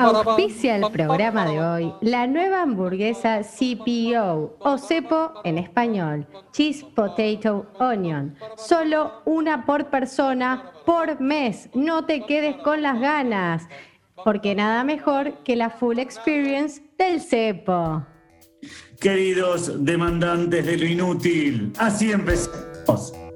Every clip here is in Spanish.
Auspicia el programa de hoy la nueva hamburguesa CPO o cepo en español, Cheese Potato Onion. Solo una por persona por mes. No te quedes con las ganas, porque nada mejor que la full experience del cepo. Queridos demandantes de lo inútil, así empezamos.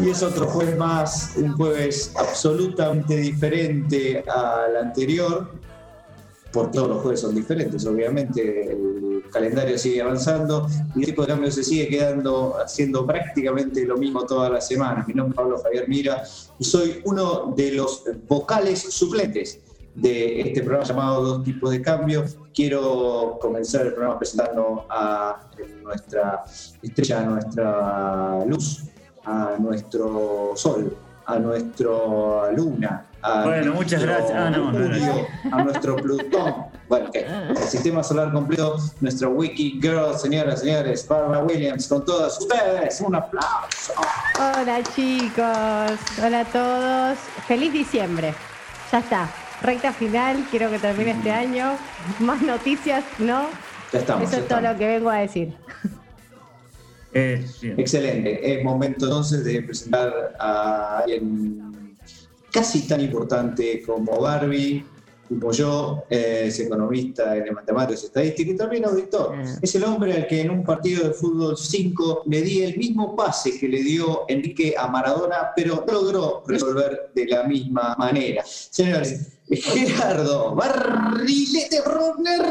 Y es otro jueves más, un jueves absolutamente diferente al anterior, porque todos los jueves son diferentes, obviamente el calendario sigue avanzando y el tipo de cambio se sigue quedando haciendo prácticamente lo mismo todas las semanas. Mi nombre es Pablo Javier Mira y soy uno de los vocales suplentes de este programa llamado Dos Tipos de Cambio. Quiero comenzar el programa presentando a nuestra estrella, a nuestra luz, a nuestro sol, a nuestra luna. A Bueno, muchas nuestro gracias. Ah, no, no, no. Mercurio, a nuestro Plutón. Bueno, el sistema solar completo, nuestro Wiki Girl, señoras y señores, Barbara Williams, con todas ustedes. Un aplauso. Hola chicos, hola a todos. Feliz diciembre. Ya está. Recta final, quiero que termine este año. Más noticias, ¿no? Ya estamos. Eso ya es todo lo que vengo a decir. Eh, sí. Excelente. Es momento entonces de presentar a alguien casi tan importante como Barbie, como yo, eh, es economista en matemáticas y estadística y también auditor. Ah. Es el hombre al que en un partido de fútbol 5 le di el mismo pase que le dio Enrique a Maradona, pero no logró resolver de la misma manera. Señores, Gerardo Barrilete Brunner.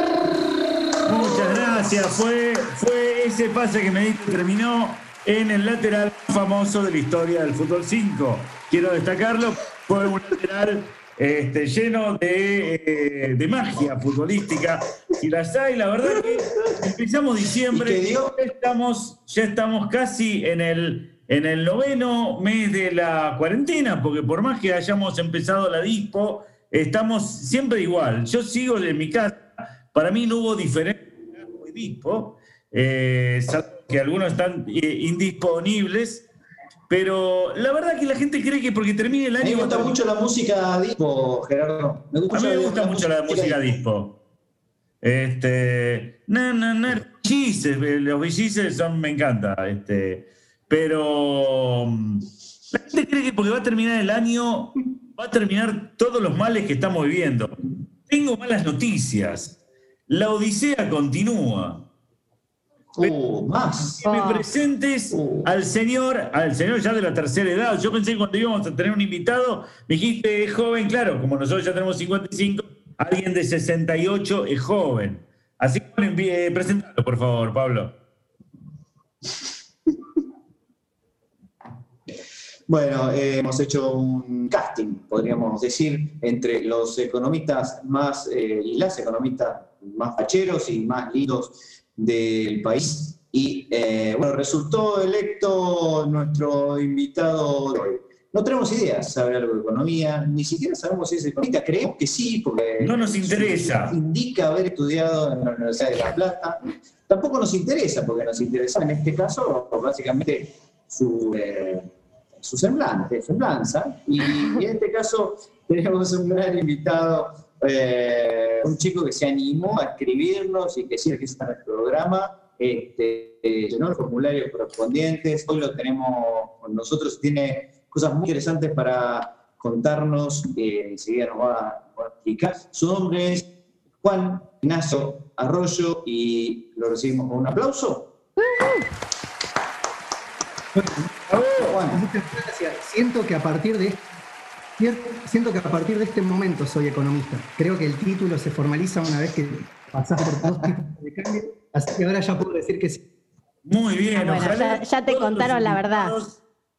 Muchas gracias. Fue, fue ese pase que me di que terminó en el lateral famoso de la historia del fútbol 5. Quiero destacarlo. Fue un lateral este, lleno de, eh, de magia futbolística. Y las hay, la verdad que empezamos diciembre. ¿Y? Ya estamos, ya estamos casi en el, en el noveno mes de la cuarentena, porque por más que hayamos empezado la dispo, estamos siempre igual. Yo sigo en mi casa. Para mí no hubo diferencia dispo, eh, que algunos están eh, indisponibles, pero la verdad que la gente cree que porque termine el A mí año... me gusta mucho la música disco, Gerardo. Me A mí me gusta mucho la música dispo. Este, na, na, na, Bellices, eh, los bellices son, me encanta. Este, pero mm, la gente cree que porque va a terminar el año, va a terminar todos los males que estamos viviendo. Tengo malas noticias. La odisea continúa. Uh, más. Que me presentes Uh. al señor, al señor ya de la tercera edad. Yo pensé que cuando íbamos a tener un invitado, me dijiste es joven, claro, como nosotros ya tenemos 55, alguien de 68 es joven. Así que bueno, eh, presentalo, por favor, Pablo. Bueno, eh, hemos hecho un casting, podríamos decir, entre los economistas más eh, y las economistas más facheros y más lindos del país. Y eh, bueno, resultó electo nuestro invitado de hoy. No tenemos idea, sabe algo de economía, ni siquiera sabemos si es economista, creemos que sí, porque No nos interesa. indica haber estudiado en la Universidad de La Plata. Tampoco nos interesa, porque nos interesa en este caso básicamente su, eh, su semblante, semblanza. Y, y en este caso tenemos un gran invitado, eh, un chico que se animó a escribirnos y que sí que está en el programa. Este, eh, llenó los formularios correspondientes. Hoy lo tenemos con nosotros. Tiene cosas muy interesantes para contarnos. que enseguida nos va, a- va a explicar. Su nombre es Juan Ignacio Arroyo y lo recibimos con un aplauso. Juan, Muchas gracias. Siento que a partir de siento que a partir de este momento soy economista. Creo que el título se formaliza una vez que pasás por dos tipos de cambio, así que ahora ya puedo decir que sí. Muy bien, bueno, ojalá ya- ya te contaron la verdad.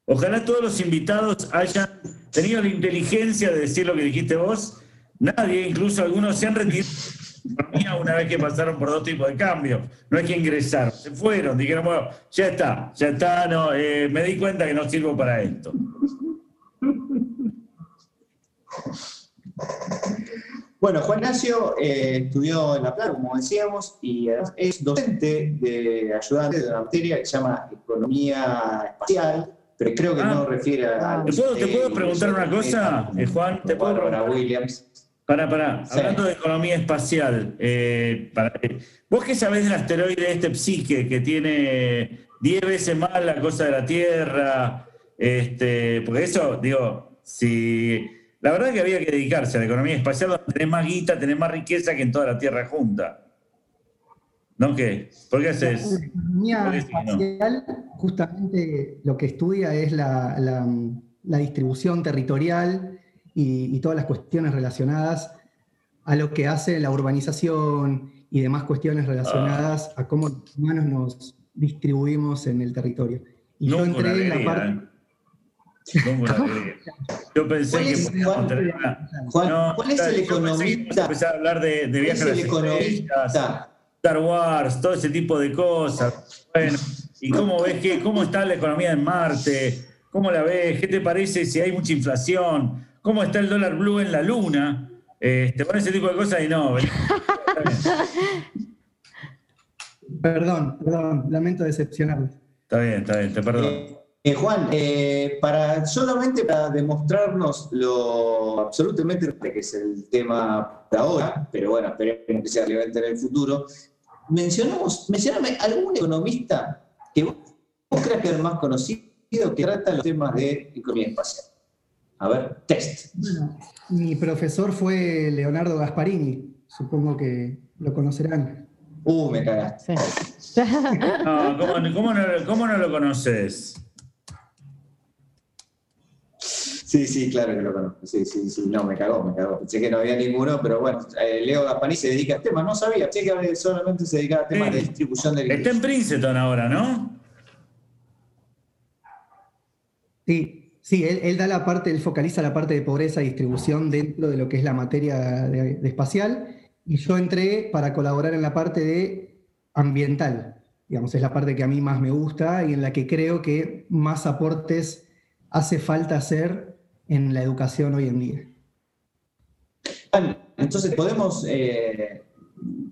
Ojalá todos los invitados hayan tenido la inteligencia de decir lo que dijiste vos. Nadie, incluso algunos se han retirado una vez que pasaron por dos tipos de cambios. No es que ingresaron, se fueron, dijeron, bueno, ya está, ya está, no, eh, me di cuenta que no sirvo para esto. Bueno, Juan Nacio eh, estudió en La Plata, como decíamos, y además es docente de ayudante de una materia que se llama Economía Espacial, pero creo que Ah. no refiere a... ¿Te puedo, te puedo preguntar una cosa, eh, Juan? ¿Te puedo Bárbara preguntar? Williams. Para, para, Sí. hablando de economía espacial, eh, para- eh, vos qué sabés del asteroide este Psique que tiene 10 veces más la cosa de la Tierra, este, porque eso, digo, si la verdad que había que dedicarse a la economía espacial, donde tenés más guita, tenés más riqueza que en toda la Tierra junta. ¿No qué? ¿Por qué La haces? economía Por eso no. espacial justamente lo que estudia es la, la- la distribución territorial y, y todas las cuestiones relacionadas a lo que hace la urbanización y demás cuestiones relacionadas a cómo los humanos nos distribuimos en el territorio. Y yo Nunca una entré en la parte... ¿eh? Nunca una alegría. Yo pensé ¿Cuál que podíamos Juan? No, ¿cuál es el economista? empezar a hablar de, de ¿Cuál viajes es a las economista? Star Wars, todo ese tipo de cosas. Bueno, ¿y cómo ves que, cómo está la economía en Marte? ¿Cómo la ves? ¿Qué te parece si hay mucha inflación? ¿Cómo está el dólar blue en la luna? Este, bueno, ese tipo de cosas y no. Perdón, perdón, lamento decepcionarles. Está bien, está bien, te perdono. Eh, Juan, eh, para, solamente para demostrarnos lo absolutamente que es el tema de ahora, pero bueno, esperemos que sea relevante en el futuro, mencionamos, mencioname algún economista que vos, vos creas que es el más conocido que trata los temas de economía espacial. A ver, test. Bueno, mi profesor fue Leonardo Gasparini, supongo que lo conocerán. Uh, me cagaste. Sí. No, ¿cómo, cómo no, cómo no lo conoces? Sí, sí, claro que lo conozco. Sí, sí, sí, no, me cagó, me cagó. Pensé que no había ninguno, pero bueno, eh, Leo Gasparini se dedica a temas, no sabía, pensé que solamente se dedicaba a temas Sí. de distribución del Está en Princeton ahora, ¿no? Sí, sí, él, él da la parte, él focaliza la parte de pobreza y distribución dentro de lo que es la materia de, de espacial, y yo entré para colaborar en la parte de ambiental, digamos, es la parte que a mí más me gusta y en la que creo que más aportes hace falta hacer en la educación hoy en día. Entonces podemos, eh,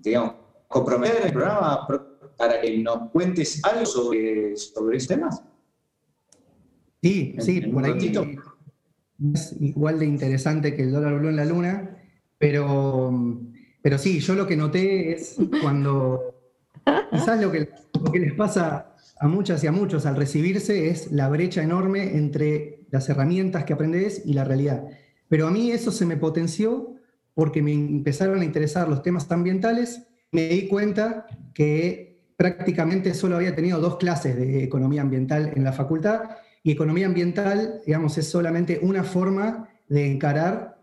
digamos, comprometer el programa pro- para que nos cuentes algo sobre, sobre esos temas. Sí, sí, por ahí es igual de interesante que el dólar blue en la luna, pero, pero sí, yo lo que noté es cuando quizás lo que, lo que les pasa a muchas y a muchos al recibirse es la brecha enorme entre las herramientas que aprendes y la realidad. Pero a mí eso se me potenció porque me empezaron a interesar los temas ambientales. Me di cuenta que prácticamente solo había tenido dos clases de economía ambiental en la facultad y economía ambiental, digamos, es solamente una forma de encarar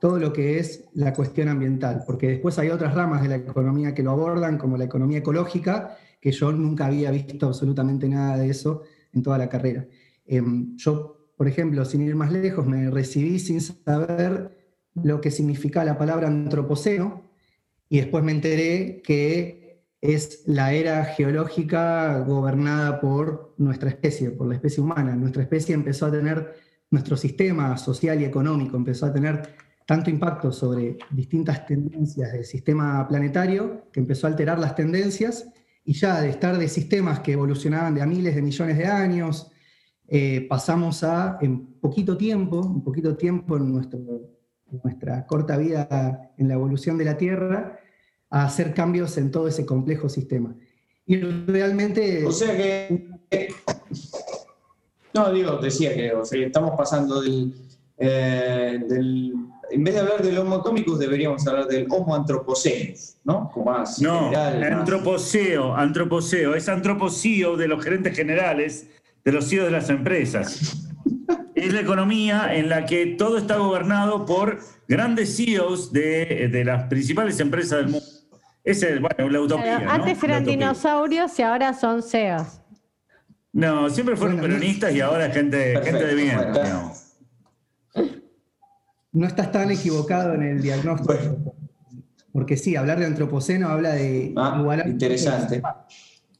todo lo que es la cuestión ambiental, porque después hay otras ramas de la economía que lo abordan, como la economía ecológica, que yo nunca había visto absolutamente nada de eso en toda la carrera. Em, yo, por ejemplo, sin ir más lejos, me recibí sin saber lo que significa la palabra antropoceno, y después me enteré que es la era geológica gobernada por nuestra especie, por la especie humana. Nuestra especie empezó a tener, nuestro sistema social y económico empezó a tener tanto impacto sobre distintas tendencias del sistema planetario que empezó a alterar las tendencias y ya de estar de sistemas que evolucionaban de a miles de millones de años, eh, pasamos a, en poquito tiempo, en poquito tiempo en, nuestro, nuestra corta vida en la evolución de la Tierra, a hacer cambios en todo ese complejo sistema. Y realmente... O sea que. No, digo, decía que o sea, estamos pasando del, eh, del- En vez de hablar del Homo economicus, deberíamos hablar del Homo anthropocenus, ¿no? Como más No, general, más- antropoceo, antropoceo, es antropoceo de los gerentes generales, de los CEOs de las empresas. Es la economía en la que todo está gobernado por grandes CEOs de, de las principales empresas del mundo. Esa es, bueno, la utopía. Antes eran dinosaurios y ahora son CEOs. No, siempre fueron peronistas y ahora es gente, Perfecto, gente de bien. bueno. No estás tan equivocado en el diagnóstico. Porque sí, hablar de antropoceno habla de Ah, igualar- interesante.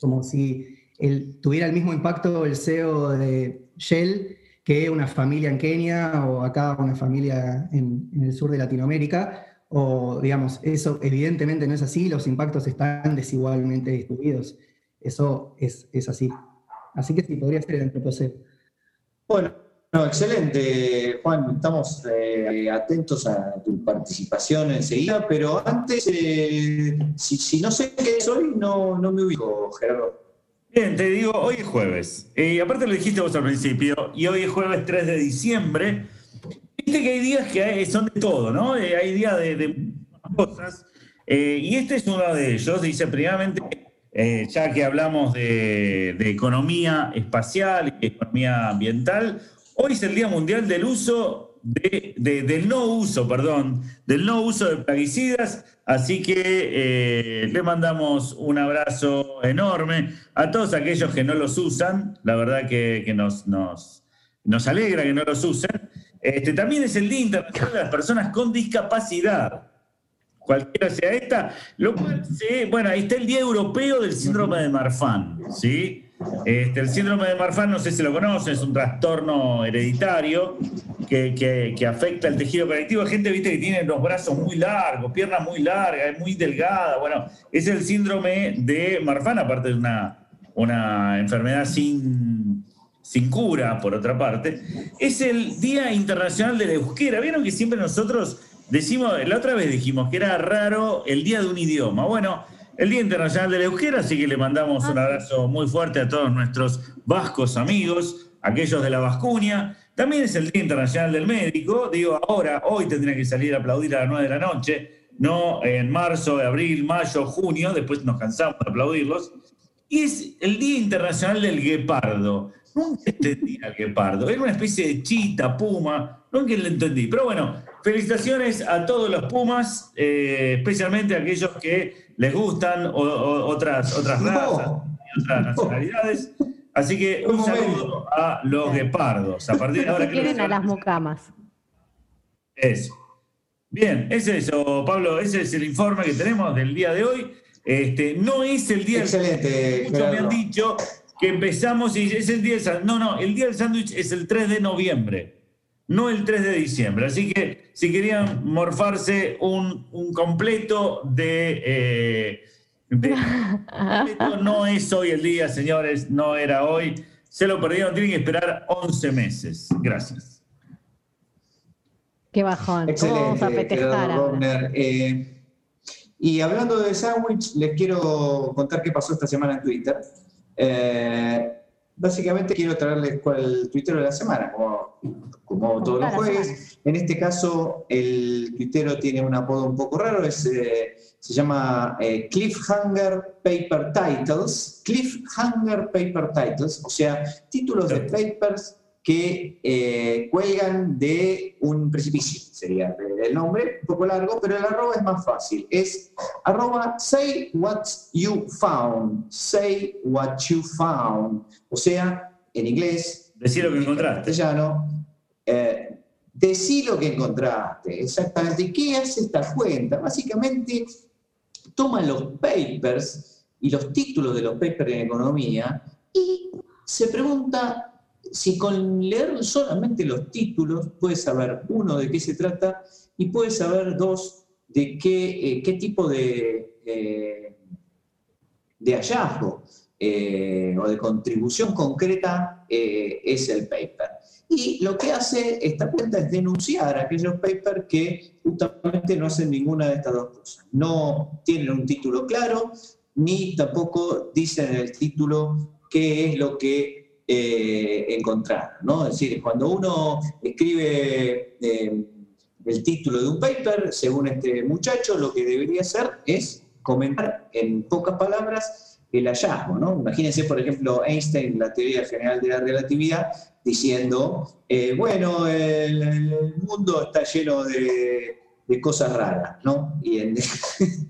Como si el- tuviera el mismo impacto el CEO de Shell que una familia en Kenia o acá una familia en, en el sur de Latinoamérica. O, digamos, eso evidentemente no es así, los impactos están desigualmente distribuidos. Eso es, es así. Así que sí, podría ser el antropoceno. Bueno, no, excelente, Juan. Estamos eh, atentos a tu participación enseguida, pero antes, eh, si, no sé qué es hoy, no, no me ubico, Gerardo. Bien, te digo, hoy es jueves. Eh, aparte lo dijiste vos al principio, y hoy es jueves 3 de diciembre. Viste que hay días que son de todo, ¿no? Eh, hay días de, de cosas. Y este es uno de ellos. Dice, primeramente, ya que hablamos de, de economía espacial y economía ambiental, hoy es el Día Mundial del Uso, de, de- del no uso, perdón, del no uso de plaguicidas. Así que eh, le mandamos un abrazo enorme a todos aquellos que no los usan. La verdad que, que nos, alegra que no los usen. Este, también es el Día Internacional de las Personas con Discapacidad cualquiera sea esta, lo cual, sí, bueno, ahí está el Día Europeo del Síndrome de Marfan, ¿sí? Este, el síndrome de Marfan, no sé si lo conocen, es un trastorno hereditario que, que- afecta el tejido conectivo. Hay gente, viste, que tiene los brazos muy largos, piernas muy largas, es muy delgada. Bueno, es el síndrome de Marfan, aparte de una, una enfermedad sin, sin cura, por otra parte. Es el Día Internacional de la Euskera. Vieron que siempre nosotros decimos, la otra vez dijimos que era raro el día de un idioma. Bueno, el Día Internacional de la Euskera, así que le mandamos un abrazo muy fuerte a todos nuestros vascos amigos, aquellos de la Vascuña. También es el Día Internacional del Médico. Digo, ahora, hoy tendría que salir a aplaudir a las 9 de la noche, no en marzo, abril, mayo, junio, después nos cansamos de aplaudirlos. Y es el Día Internacional del Guepardo. Nunca entendí al guepardo. Era una especie de chita, puma. Nunca lo entendí. Pero bueno, felicitaciones a todos los pumas, eh, especialmente a aquellos que les gustan o- o- otras, otras No. razas y otras nacionalidades. Así que un Un saludo a los guepardos. A partir de ahora Que quieren a las mucamas. eso. Bien, es eso, Pablo. Ese es el informe que tenemos del día de hoy. Este, no es el día del Excelente, Muchos me han dicho que empezamos y es el día del sándwich. No, no, el día del sándwich es el 3 de noviembre, no el 3 de diciembre. Así que si querían morfarse un, un completo de, eh, de- completo, no es hoy el día, señores, no era hoy. Se lo perdieron, tienen que esperar 11 meses. Gracias. Qué bajón. ¿Cómo vamos a Excelente, festejar. Eh, y hablando de sándwich, les quiero contar qué pasó esta semana en Twitter. Eh, básicamente quiero traerles cuál el tuitero de la semana, como, como todos los jueves. En este caso, el tuitero tiene un apodo un poco raro, es, eh, se llama eh, Cliffhanger Paper Titles. Cliffhanger Paper Titles, o sea, títulos de papers que eh, cuelgan de un precipicio, sería el nombre, un poco largo, pero el arroba es más fácil. Es arroba say what you found, say what you found. O sea, en inglés, Decí lo que en encontraste. castellano, eh, decí lo que encontraste, exactamente. ¿Y ¿Qué hace esta cuenta? Básicamente toma los papers y los títulos de los papers en economía y se pregunta si con leer solamente los títulos puedes saber, uno, de qué se trata y puedes saber, dos, de qué, eh, qué tipo de, eh, de hallazgo eh, o de contribución concreta es el paper. Y lo que hace esta cuenta es denunciar aquellos papers que justamente no hacen ninguna de estas dos cosas. No tienen un título claro, ni tampoco dicen en el título qué es lo que eh, encontrar. ¿no? Es decir, cuando uno escribe eh, el título de un paper, según este muchacho, lo que debería hacer es comentar en pocas palabras el hallazgo. ¿no? Imagínense, por ejemplo, Einstein, la teoría general de la relatividad, diciendo, eh, bueno, el, mundo está lleno de, de cosas raras, ¿no? Y en-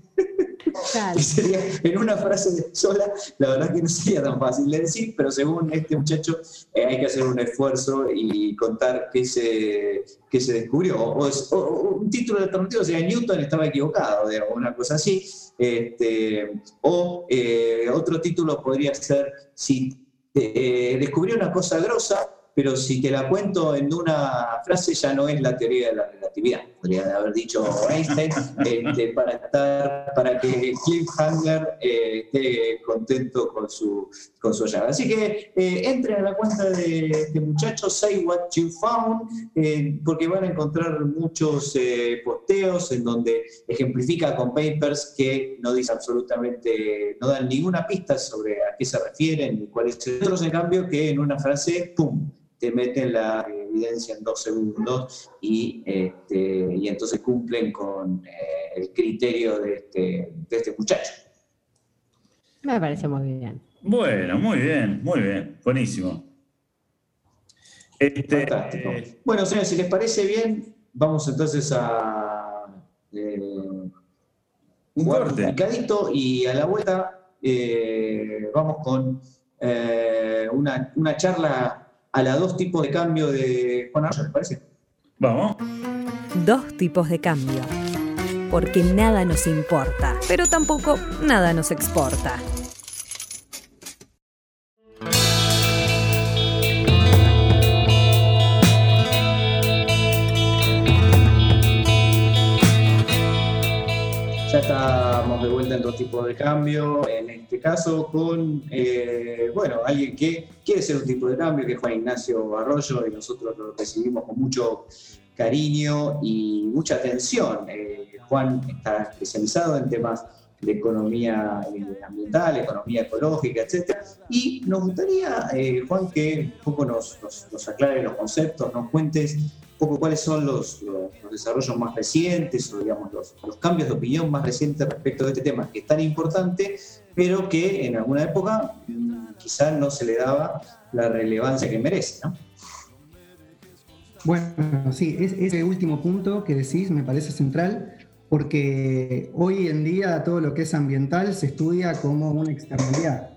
En una frase sola, la verdad que no sería tan fácil de decir, pero según este muchacho eh, hay que hacer un esfuerzo y contar qué se, qué se descubrió. O, o- o un título alternativo sería Newton estaba equivocado, digamos, una cosa así. Este, o eh, otro título podría ser si eh, descubrió una cosa grosa, pero si te la cuento en una frase ya no es la teoría de la relatividad. Podría haber dicho Einstein este, para estar, para que Cliffhanger eh, esté contento con su, con su hallazgo. Así que eh, entren a la cuenta de este muchacho, Say What You Found, eh, porque van a encontrar muchos eh, posteos en donde ejemplifica con papers que no dice absolutamente, no dan ninguna pista sobre a qué se refieren ni cuál es el otros, en cambio, que en una frase, ¡pum! Te meten la evidencia en dos segundos y, este, y entonces cumplen con eh, el criterio de este, de este muchacho. Me parece muy bien. Bueno, muy bien, muy bien, buenísimo. Este, Fantástico. Bueno, señores, si les parece bien, vamos entonces a eh, Un corte. picadito y a la vuelta eh, vamos con eh, una, una charla a la dos tipos de cambio de Juan Arroyo, ¿les parece? Vamos. Dos tipos de cambio. Porque nada nos importa, pero tampoco nada nos exporta. Estamos de vuelta en dos tipos de cambio, en este caso con, eh, bueno, alguien que quiere ser un tipo de cambio, que es Juan Ignacio Arroyo, y nosotros lo recibimos con mucho cariño y mucha atención. Eh, Juan está especializado en temas de economía eh, ambiental, economía ecológica, etc. Y nos gustaría, Juan, que un poco nos, aclare los conceptos, nos cuentes poco cuáles son los, los- los desarrollos más recientes o digamos los, los cambios de opinión más recientes respecto de este tema, que es tan importante, pero que en alguna época mm, quizás no se le daba la relevancia que merece. ¿no? Bueno, sí, es- ese último punto que decís me parece central porque hoy en día todo lo que es ambiental se estudia como una externalidad,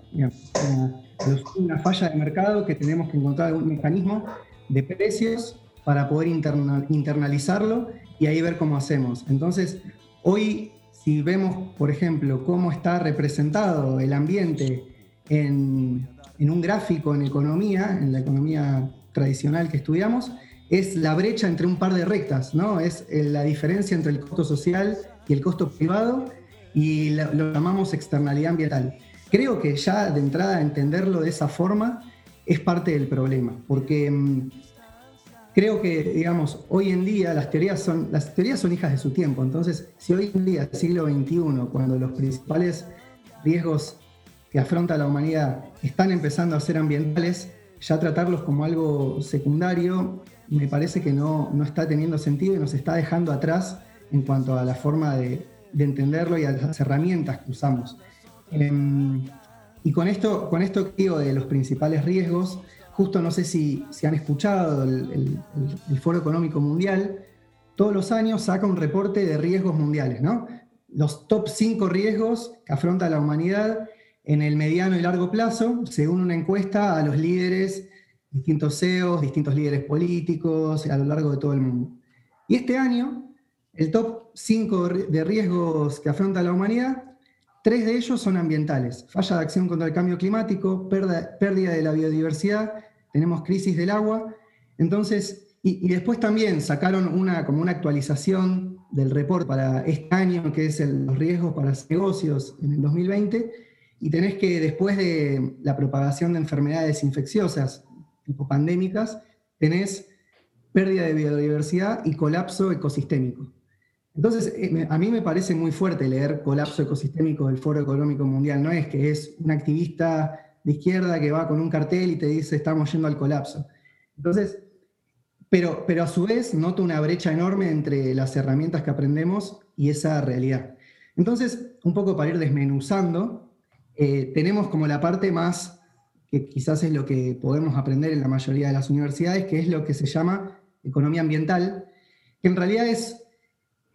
una falla de mercado que tenemos que encontrar algún mecanismo de precios para poder interna- internalizarlo y ahí ver cómo hacemos. Entonces, hoy si vemos, por ejemplo, cómo está representado el ambiente en, un gráfico en economía, en la economía tradicional que estudiamos, es la brecha entre un par de rectas, ¿no? Es la diferencia entre el costo social y el costo privado y lo, lo llamamos externalidad ambiental. Creo que ya de entrada entenderlo de esa forma es parte del problema, porque mm, creo que, digamos, hoy en día las teorías son, las teorías son hijas de su tiempo. Entonces, si hoy en día, siglo XXI, cuando los principales riesgos que afronta la humanidad están empezando a ser ambientales, ya tratarlos como algo secundario me parece que no, no está teniendo sentido y nos está dejando atrás en cuanto a la forma de, de entenderlo y a las herramientas que usamos. Em, y con esto, con esto que digo de los principales riesgos, justo no sé si, si han escuchado el, el- Foro Económico Mundial, todos los años saca un reporte de riesgos mundiales, ¿no? Los top 5 riesgos que afronta la humanidad en el mediano y largo plazo, según una encuesta a los líderes, distintos CEOs, distintos líderes políticos a lo largo de todo el mundo. Y este año, el top 5 de riesgos que afronta la humanidad, tres de ellos son ambientales. Falla de acción contra el cambio climático, pérdida de la biodiversidad, tenemos crisis del agua. Entonces, y, después también sacaron una, como una actualización del report para este año, que es el- los riesgos para los negocios en el 2020, y tenés que después de la propagación de enfermedades infecciosas, tipo pandémicas, tenés pérdida de biodiversidad y colapso ecosistémico. Entonces, eh, a mí me parece muy fuerte leer colapso ecosistémico del Foro Económico Mundial. No es que es un activista de izquierda que va con un cartel y te dice estamos yendo al colapso. Entonces, pero, pero a su vez noto una brecha enorme entre las herramientas que aprendemos y esa realidad. Entonces, un poco para ir desmenuzando, eh, tenemos como la parte más, que quizás es lo que podemos aprender en la mayoría de las universidades, que es lo que se llama economía ambiental, que en realidad es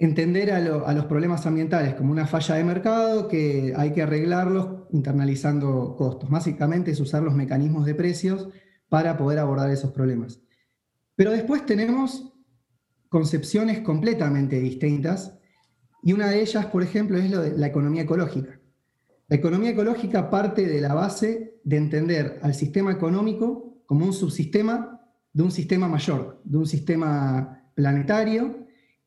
entender a, lo- a los problemas ambientales como una falla de mercado que hay que arreglarlos internalizando costos. Básicamente es usar los mecanismos de precios para poder abordar esos problemas. Pero después tenemos concepciones completamente distintas y una de ellas, por ejemplo, es lo de la economía ecológica. La economía ecológica parte de la base de entender al sistema económico como un subsistema de un sistema mayor, de un sistema planetario.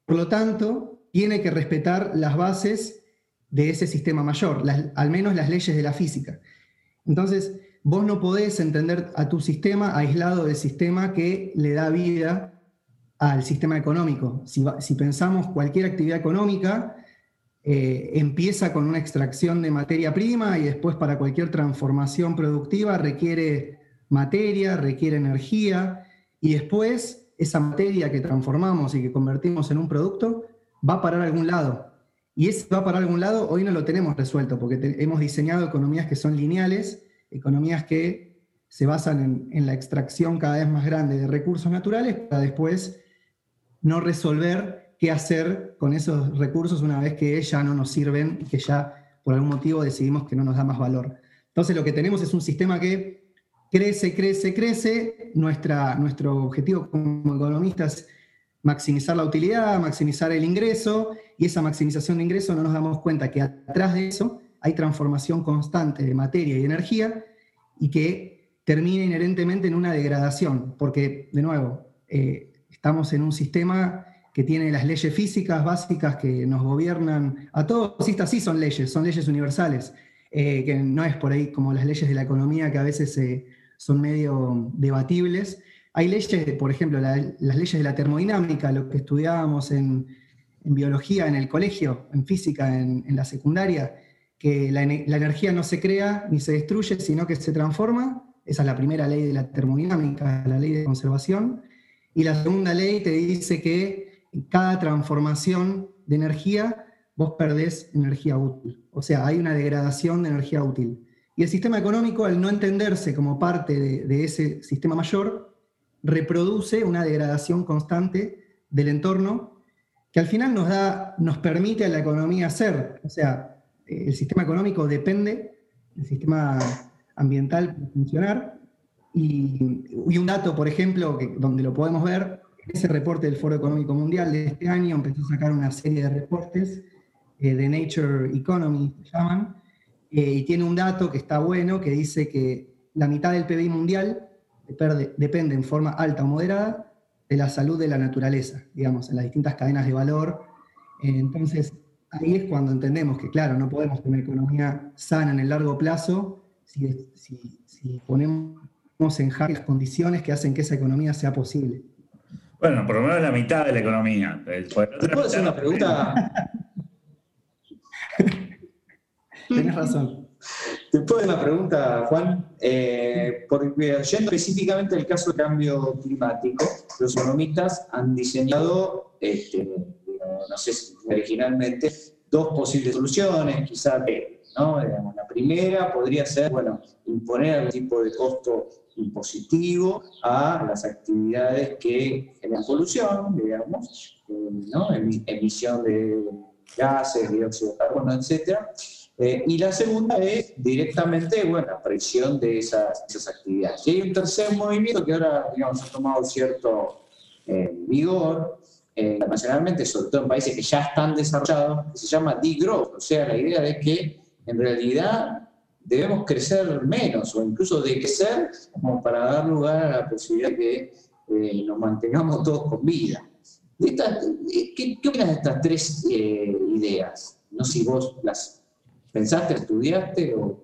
Por lo tanto, tiene que respetar las bases de ese sistema mayor, al menos las leyes de la física. Entonces, vos no podés entender a tu sistema aislado del sistema que le da vida al sistema económico. Si pensamos cualquier actividad económica, eh, empieza con una extracción de materia prima y después para cualquier transformación productiva requiere materia, requiere energía y después esa materia que transformamos y que convertimos en un producto va a parar a algún lado. Y ese va a parar a algún lado hoy no lo tenemos resuelto porque hemos diseñado economías que son lineales, economías que se basan en, en la extracción cada vez más grande de recursos naturales para después no resolver qué hacer con esos recursos una vez que ya no nos sirven y que ya por algún motivo decidimos que no nos da más valor. Entonces lo que tenemos es un sistema que crece, crece, crece. Nuestro objetivo como economistas es maximizar la utilidad, maximizar el ingreso, y esa maximización de ingreso no nos damos cuenta que atrás de eso hay transformación constante de materia y energía y que termina inherentemente en una degradación, porque, de nuevo, eh, estamos en un sistema que tiene las leyes físicas básicas que nos gobiernan a todos. Estas sí son leyes, son leyes universales, eh, que no es por ahí como las leyes de la economía que a veces eh, son medio debatibles. Hay leyes, por ejemplo, la- las leyes de la termodinámica, lo que estudiábamos en, biología en el colegio, en física en, la secundaria, que la, la energía no se crea ni se destruye, sino que se transforma. Esa es la primera ley de la termodinámica, la ley de conservación. Y la segunda ley te dice que cada transformación de energía vos perdés energía útil. O sea, hay una degradación de energía útil. Y el sistema económico, al no entenderse como parte de, ese sistema mayor, reproduce una degradación constante del entorno que al final nos, da, nos permite a la economía ser. O sea, eh, el sistema económico depende del sistema ambiental para funcionar. Y, y un dato, por ejemplo, que, donde lo podemos ver, ese reporte del Foro Económico Mundial de este año empezó a sacar una serie de reportes eh, de Nature Economy, se llaman, eh, y tiene un dato que está bueno, que dice que la mitad del PBI mundial depende, depende en forma alta o moderada de la salud de la naturaleza, digamos, en las distintas cadenas de valor. Eh, entonces, ahí es cuando entendemos que, claro, no podemos tener economía sana en el largo plazo si, si, si ponemos en jaque las condiciones que hacen que esa economía sea posible. Bueno, por lo menos la mitad de la economía. ¿Te puedo hacer una pregunta? Tenés razón. ¿Te puedo hacer una pregunta, Juan? Eh, porque yendo específicamente al caso del cambio climático, los economistas han diseñado, este, no sé si originalmente, dos posibles soluciones, quizás ¿no? La primera podría ser, bueno, imponer algún tipo de costo impositivo a las actividades que generan polución, digamos, eh, emisión de gases, dióxido de carbono, etcétera. Eh, y la segunda es directamente, bueno, presión de esas, esas actividades. Y hay un tercer movimiento que ahora, digamos, ha tomado cierto eh, vigor eh, internacionalmente, sobre todo en países que ya están desarrollados, que se llama degrowth. O sea, la idea de que en realidad debemos crecer menos o incluso decrecer como para dar lugar a la posibilidad de que eh, nos mantengamos todos con vida. ¿qué, ¿Qué opinas de estas tres ideas? No sé si vos las pensaste, estudiaste o...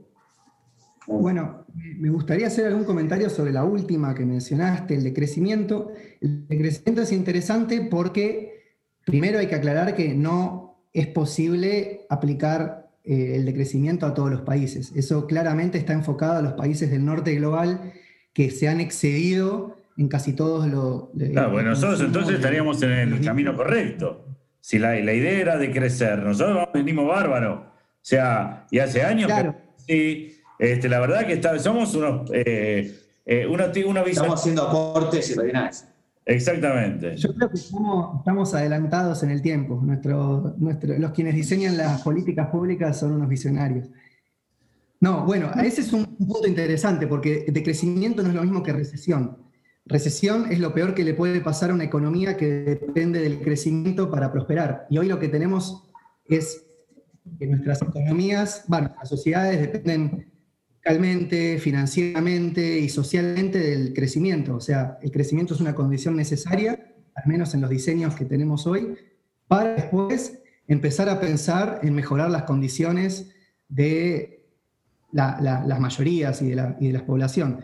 o- Bueno, me gustaría hacer algún comentario sobre la última que mencionaste, el decrecimiento. El decrecimiento es interesante porque primero hay que aclarar que no es posible aplicar eh, el decrecimiento a todos los países. Eso claramente está enfocado a los países del norte global que se han excedido en casi todos los... Claro, bueno, nosotros entonces estaríamos en el camino correcto. Si la, la idea era de crecer, nosotros venimos bárbaro. O sea, y hace años Claro. que sí, este, la verdad que está- somos unos, eh, eh, una, una visión Estamos haciendo aportes y rellenales. Exactamente. Yo creo que estamos, estamos adelantados en el tiempo. Nuestro, nuestro, los quienes diseñan las políticas públicas son unos visionarios. No, bueno, ese es un punto interesante porque de crecimiento no es lo mismo que recesión. Recesión es lo peor que le puede pasar a una economía que depende del crecimiento para prosperar. Y hoy lo que tenemos es que nuestras economías, bueno, las sociedades dependen fiscalmente, financieramente y socialmente del crecimiento. O sea, el crecimiento es una condición necesaria, al menos en los diseños que tenemos hoy, para después empezar a pensar en mejorar las condiciones de las mayorías y de la, población.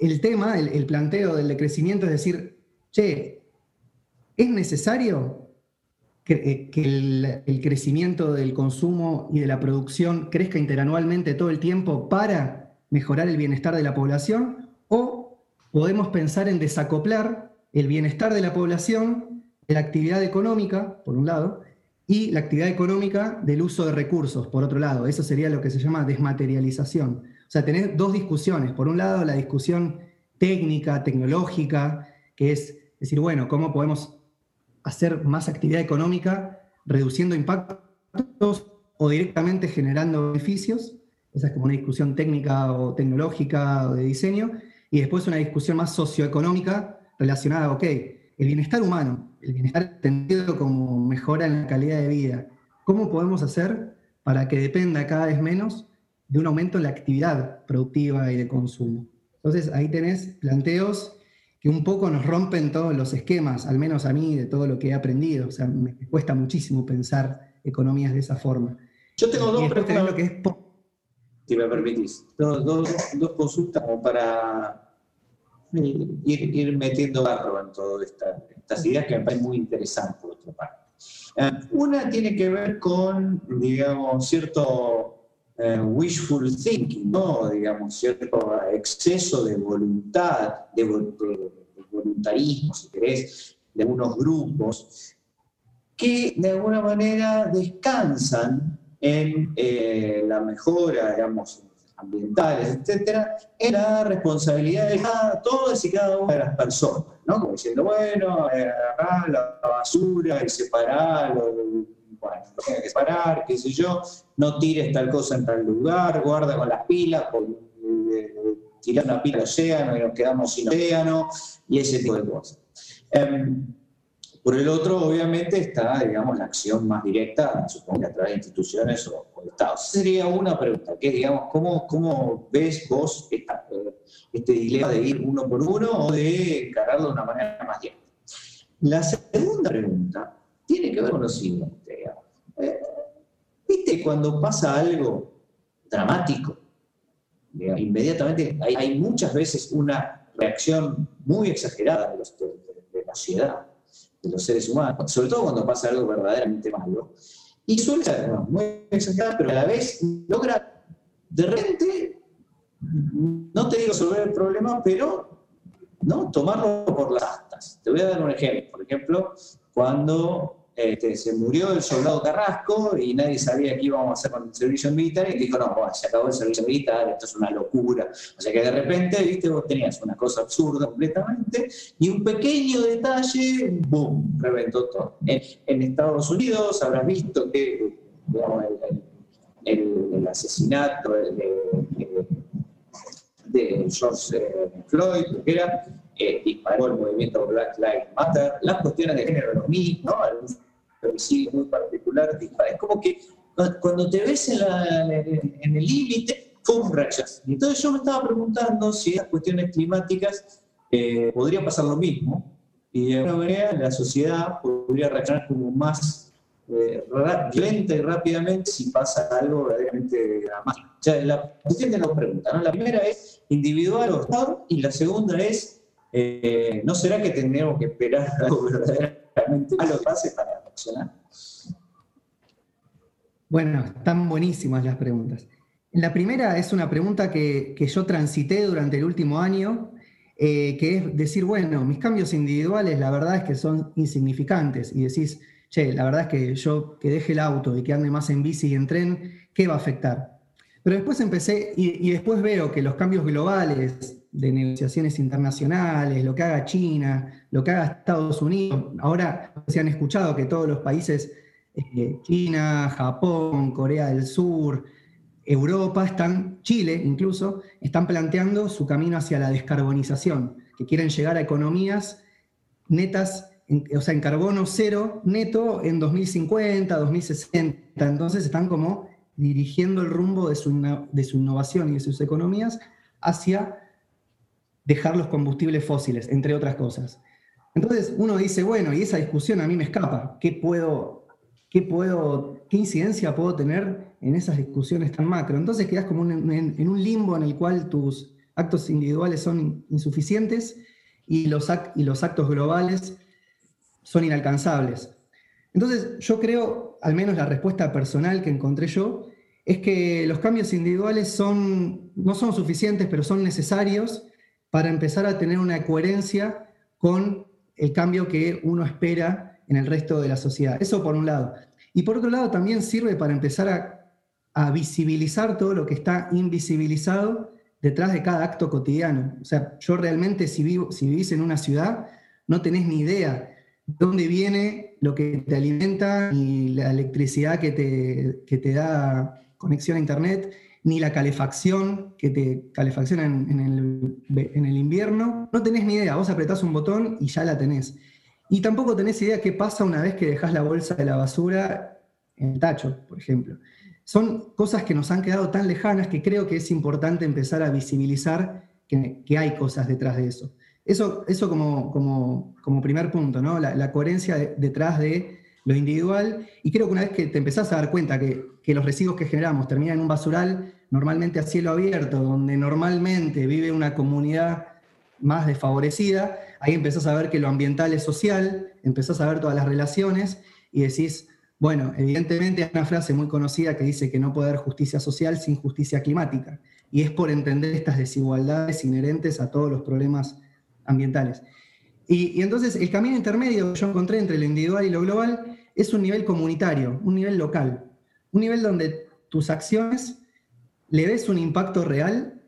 El tema, el, planteo del decrecimiento es decir, che, ¿es necesario que, eh, el, el, crecimiento del consumo y de la producción crezca interanualmente todo el tiempo para mejorar el bienestar de la población? ¿O podemos pensar en desacoplar el bienestar de la población de la actividad económica, por un lado, y la actividad económica del uso de recursos, por otro lado. Eso sería lo que se llama desmaterialización. O sea, tenés dos discusiones. Por un lado, la discusión técnica, tecnológica, que es decir, bueno, ¿cómo podemos hacer más actividad económica reduciendo impactos o directamente generando beneficios? Esa es como una discusión técnica o tecnológica o de diseño. Y después una discusión más socioeconómica relacionada, ok, el bienestar humano, el bienestar entendido como mejora en la calidad de vida, ¿cómo podemos hacer para que dependa cada vez menos de un aumento en la actividad productiva y de consumo? Entonces ahí tenés planteos que un poco nos rompen todos los esquemas, al menos a mí, de todo lo que he aprendido. O sea, me cuesta muchísimo pensar economías de esa forma. Yo tengo dos preguntas. Si me permitís, dos, dos consultas como para ir, metiendo barro en todas estas ideas que me parecen muy interesantes por otra parte. Eh, una tiene que ver con, digamos, cierto eh, wishful thinking, ¿no? Digamos, cierto exceso de voluntad, de, voluntarismo, si querés, de algunos grupos, que de alguna manera descansan en eh, la mejora, digamos, ambientales, etcétera, era responsabilidad de todas y cada una de las personas, ¿no? Como diciendo, bueno, agarrar la basura y separarlo, bueno, lo que separar, qué sé yo, no tires tal cosa en tal lugar, guarda con las pilas, eh, tirar una pila al océano y nos quedamos sin océano, y ese tipo de cosas. Em, por el otro, obviamente, está, digamos, la acción más directa, supongo a través de instituciones o, estados. Sería una pregunta, que es, digamos, ¿cómo, cómo ves vos este dilema de ir uno por uno o de encararlo de una manera más directa? La segunda pregunta tiene que ver con lo siguiente. Eh, ¿Viste cuando pasa algo dramático? inmediatamente hay, hay, muchas veces una reacción muy exagerada de, los, de la sociedad de los seres humanos, sobre todo cuando pasa algo verdaderamente malo. Y suele ser muy exagerada, pero a la vez logra de repente, no te digo resolver el problema, pero ¿no? tomarlo por las astas. Te voy a dar un ejemplo. Por ejemplo, cuando este, se murió el soldado Carrasco y nadie sabía qué íbamos a hacer con el servicio militar y dijo, no, se acabó el servicio militar, esto es una locura. O sea que de repente, viste, vos tenías una cosa absurda completamente y un pequeño detalle, ¡boom!, reventó todo. En, Estados Unidos habrás visto que el, asesinato de, de, George eh, Floyd, que era, eh, disparó el movimiento Black Lives Matter, las cuestiones de género lo mismo, ¿no? Algún femicidio muy particular. Es como que cuando te ves en, el límite, ¡pum! reaccionas. Entonces yo me estaba preguntando si esas cuestiones climáticas eh, podría pasar lo mismo, y de alguna manera la sociedad podría reaccionar como más eh, violenta y rápidamente si pasa algo verdaderamente dramático. O sea, la cuestión de las preguntas, ¿no? La primera es individual o Estado, y la segunda es eh, ¿no será que tendríamos que esperar algo verdaderamente malo que pase para Bueno, están buenísimas las preguntas. La primera es una pregunta que, yo transité durante el último año, eh, que es decir, bueno, mis cambios individuales la verdad es que son insignificantes y decís, che, la verdad es que yo que deje el auto y que ande más en bici y en tren, ¿qué va a afectar? Pero después empecé y después veo que los cambios globales de negociaciones internacionales, lo que haga China, lo que haga Estados Unidos. Ahora se han escuchado que todos los países, eh, China, Japón, Corea del Sur, Europa, están, Chile incluso, están planteando su camino hacia la descarbonización, que quieren llegar a economías netas, o sea, en carbono cero neto en 2050, 2060. Entonces están como dirigiendo el rumbo de su, de su innovación y de sus economías hacia dejar los combustibles fósiles, entre otras cosas. Entonces uno dice, bueno, y esa discusión a mí me escapa. ¿Qué puedo, qué puedo, qué incidencia puedo tener en esas discusiones tan macro? Entonces quedas como en, un limbo en el cual tus actos individuales son insuficientes y los, y los actos globales son inalcanzables. Entonces yo creo, al menos la respuesta personal que encontré yo, es que los cambios individuales son, no son suficientes, pero son necesarios para empezar a tener una coherencia con el cambio que uno espera en el resto de la sociedad. Eso por un lado. Y por otro lado también sirve para empezar a, visibilizar todo lo que está invisibilizado detrás de cada acto cotidiano. O sea, yo realmente si, vivo, si vivís en una ciudad, no tenés ni idea de dónde viene lo que te alimenta, ni la electricidad que te, que te da conexión a Internet, ni la calefacción que te calefacciona en, el, invierno. No tenés ni idea, vos apretás un botón y ya la tenés. Y tampoco tenés idea qué pasa una vez que dejás la bolsa de la basura en el tacho, por ejemplo. Son cosas que nos han quedado tan lejanas que creo que es importante empezar a visibilizar que, hay cosas detrás de eso. Eso, eso como, como, como primer punto, ¿no? la, coherencia detrás de lo individual, y creo que una vez que te empezás a dar cuenta que, los residuos que generamos terminan en un basural, normalmente a cielo abierto, donde normalmente vive una comunidad más desfavorecida, ahí empezás a ver que lo ambiental es social, empezás a ver todas las relaciones y decís, bueno, evidentemente hay una frase muy conocida que dice que no puede haber justicia social sin justicia climática, y es por entender estas desigualdades inherentes a todos los problemas ambientales. Y, entonces el camino intermedio que yo encontré entre lo individual y lo global es un nivel comunitario, un nivel local, un nivel donde tus acciones le ves un impacto real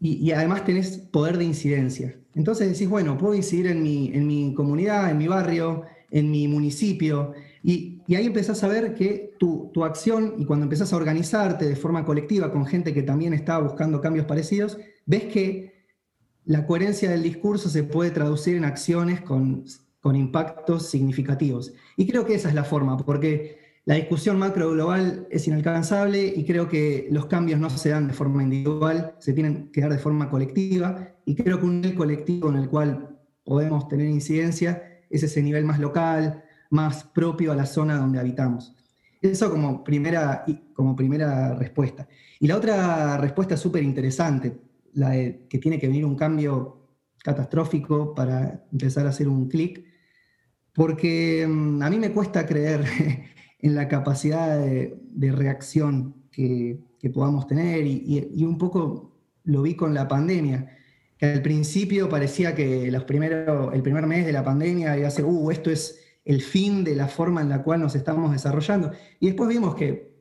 y, además tenés poder de incidencia. Entonces decís, bueno, puedo incidir en mi, en mi comunidad, en mi barrio, en mi municipio, y, ahí empezás a ver que tu, tu, acción, y cuando empezás a organizarte de forma colectiva con gente que también está buscando cambios parecidos, ves que la coherencia del discurso se puede traducir en acciones con, impactos significativos. Y creo que esa es la forma, porque la discusión macro global es inalcanzable y creo que los cambios no se dan de forma individual, se tienen que dar de forma colectiva. Y creo que un nivel colectivo en el cual podemos tener incidencia es ese nivel más local, más propio a la zona donde habitamos. Eso como primera, como primera respuesta. Y la otra respuesta súper interesante, la que tiene que venir un cambio catastrófico para empezar a hacer un clic, porque mm, a mí me cuesta creer en la capacidad de, reacción que, podamos tener y, un poco lo vi con la pandemia, que al principio parecía que los primeros, el primer mes de la pandemia iba a ser, uh, esto es el fin de la forma en la cual nos estamos desarrollando. Y después vimos que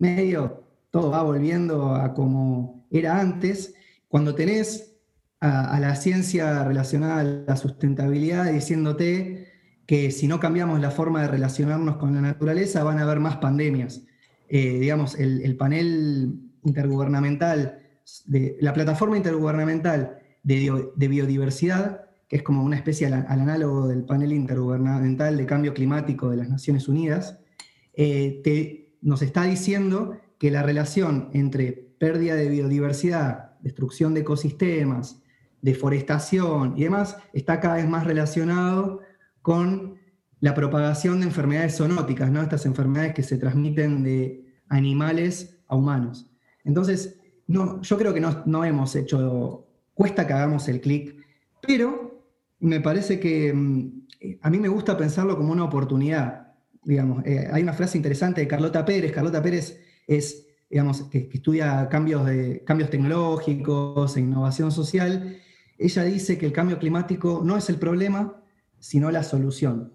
medio todo va volviendo a como era antes, cuando tenés a, la ciencia relacionada a la sustentabilidad diciéndote que si no cambiamos la forma de relacionarnos con la naturaleza van a haber más pandemias. Eh, digamos, el, panel intergubernamental, de, la plataforma intergubernamental de, biodiversidad, que es como una especie al, análogo del panel intergubernamental de cambio climático de las Naciones Unidas, eh, nos está diciendo que la relación entre pérdida de biodiversidad destrucción de ecosistemas, deforestación y demás, está cada vez más relacionado con la propagación de enfermedades zoonóticas, ¿no? estas enfermedades que se transmiten de animales a humanos. Entonces, no, yo creo que no, hemos hecho, cuesta que hagamos el clic, pero me parece que mm, a mí me gusta pensarlo como una oportunidad. Digamos, eh, hay una frase interesante de Carlota Pérez. Carlota Pérez es digamos, que, estudia cambios, de, cambios tecnológicos e innovación social, ella dice que el cambio climático no es el problema, sino la solución.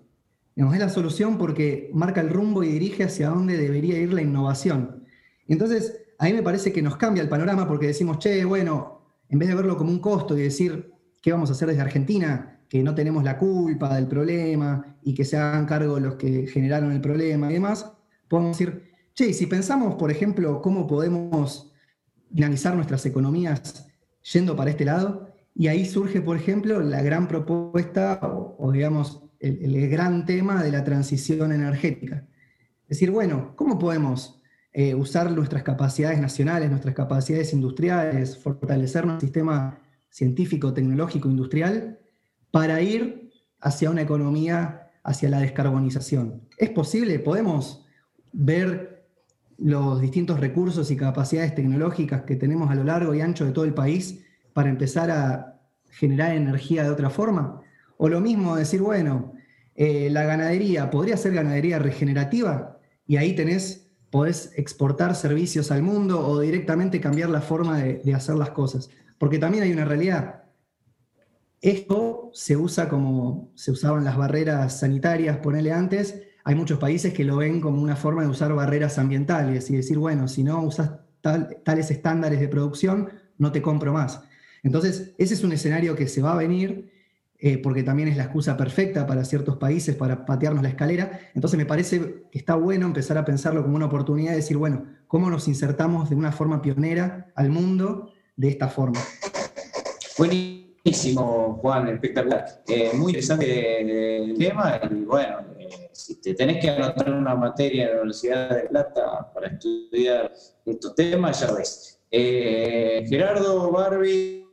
Es la solución porque marca el rumbo y dirige hacia dónde debería ir la innovación. entonces, a mí me parece que nos cambia el panorama porque decimos, che, bueno, en vez de verlo como un costo y decir, ¿qué vamos a hacer desde Argentina? Que no tenemos la culpa del problema y que se hagan cargo los que generaron el problema y demás, podemos decir, che, si pensamos, por ejemplo, cómo podemos dinamizar nuestras economías yendo para este lado, y ahí surge, por ejemplo, la gran propuesta o, digamos, el, gran tema de la transición energética. Es decir, bueno, ¿cómo podemos eh, usar nuestras capacidades nacionales, nuestras capacidades industriales, fortalecer nuestro sistema científico, tecnológico, industrial, para ir hacia una economía, hacia la descarbonización? ¿Es posible? ¿Podemos ver los distintos recursos y capacidades tecnológicas que tenemos a lo largo y ancho de todo el país para empezar a generar energía de otra forma? O lo mismo decir, bueno, eh, la ganadería podría ser ganadería regenerativa y ahí tenés, podés exportar servicios al mundo o directamente cambiar la forma de, de hacer las cosas. Porque también hay una realidad. Esto se usa como se usaban las barreras sanitarias, ponele antes. Hay muchos países que lo ven como una forma de usar barreras ambientales y decir, bueno, si no usas tales estándares de producción, no te compro más. Entonces, ese es un escenario que se va a venir, eh, porque también es la excusa perfecta para ciertos países para patearnos la escalera. Entonces, me parece que está bueno empezar a pensarlo como una oportunidad de decir, bueno, ¿cómo nos insertamos de una forma pionera al mundo de esta forma? Buenísimo, Juan, espectacular. Eh, muy interesante el tema y bueno, eh, si te tenés que anotar una materia en la Universidad de Plata para estudiar estos temas, ya ves. Gerardo, Barbie,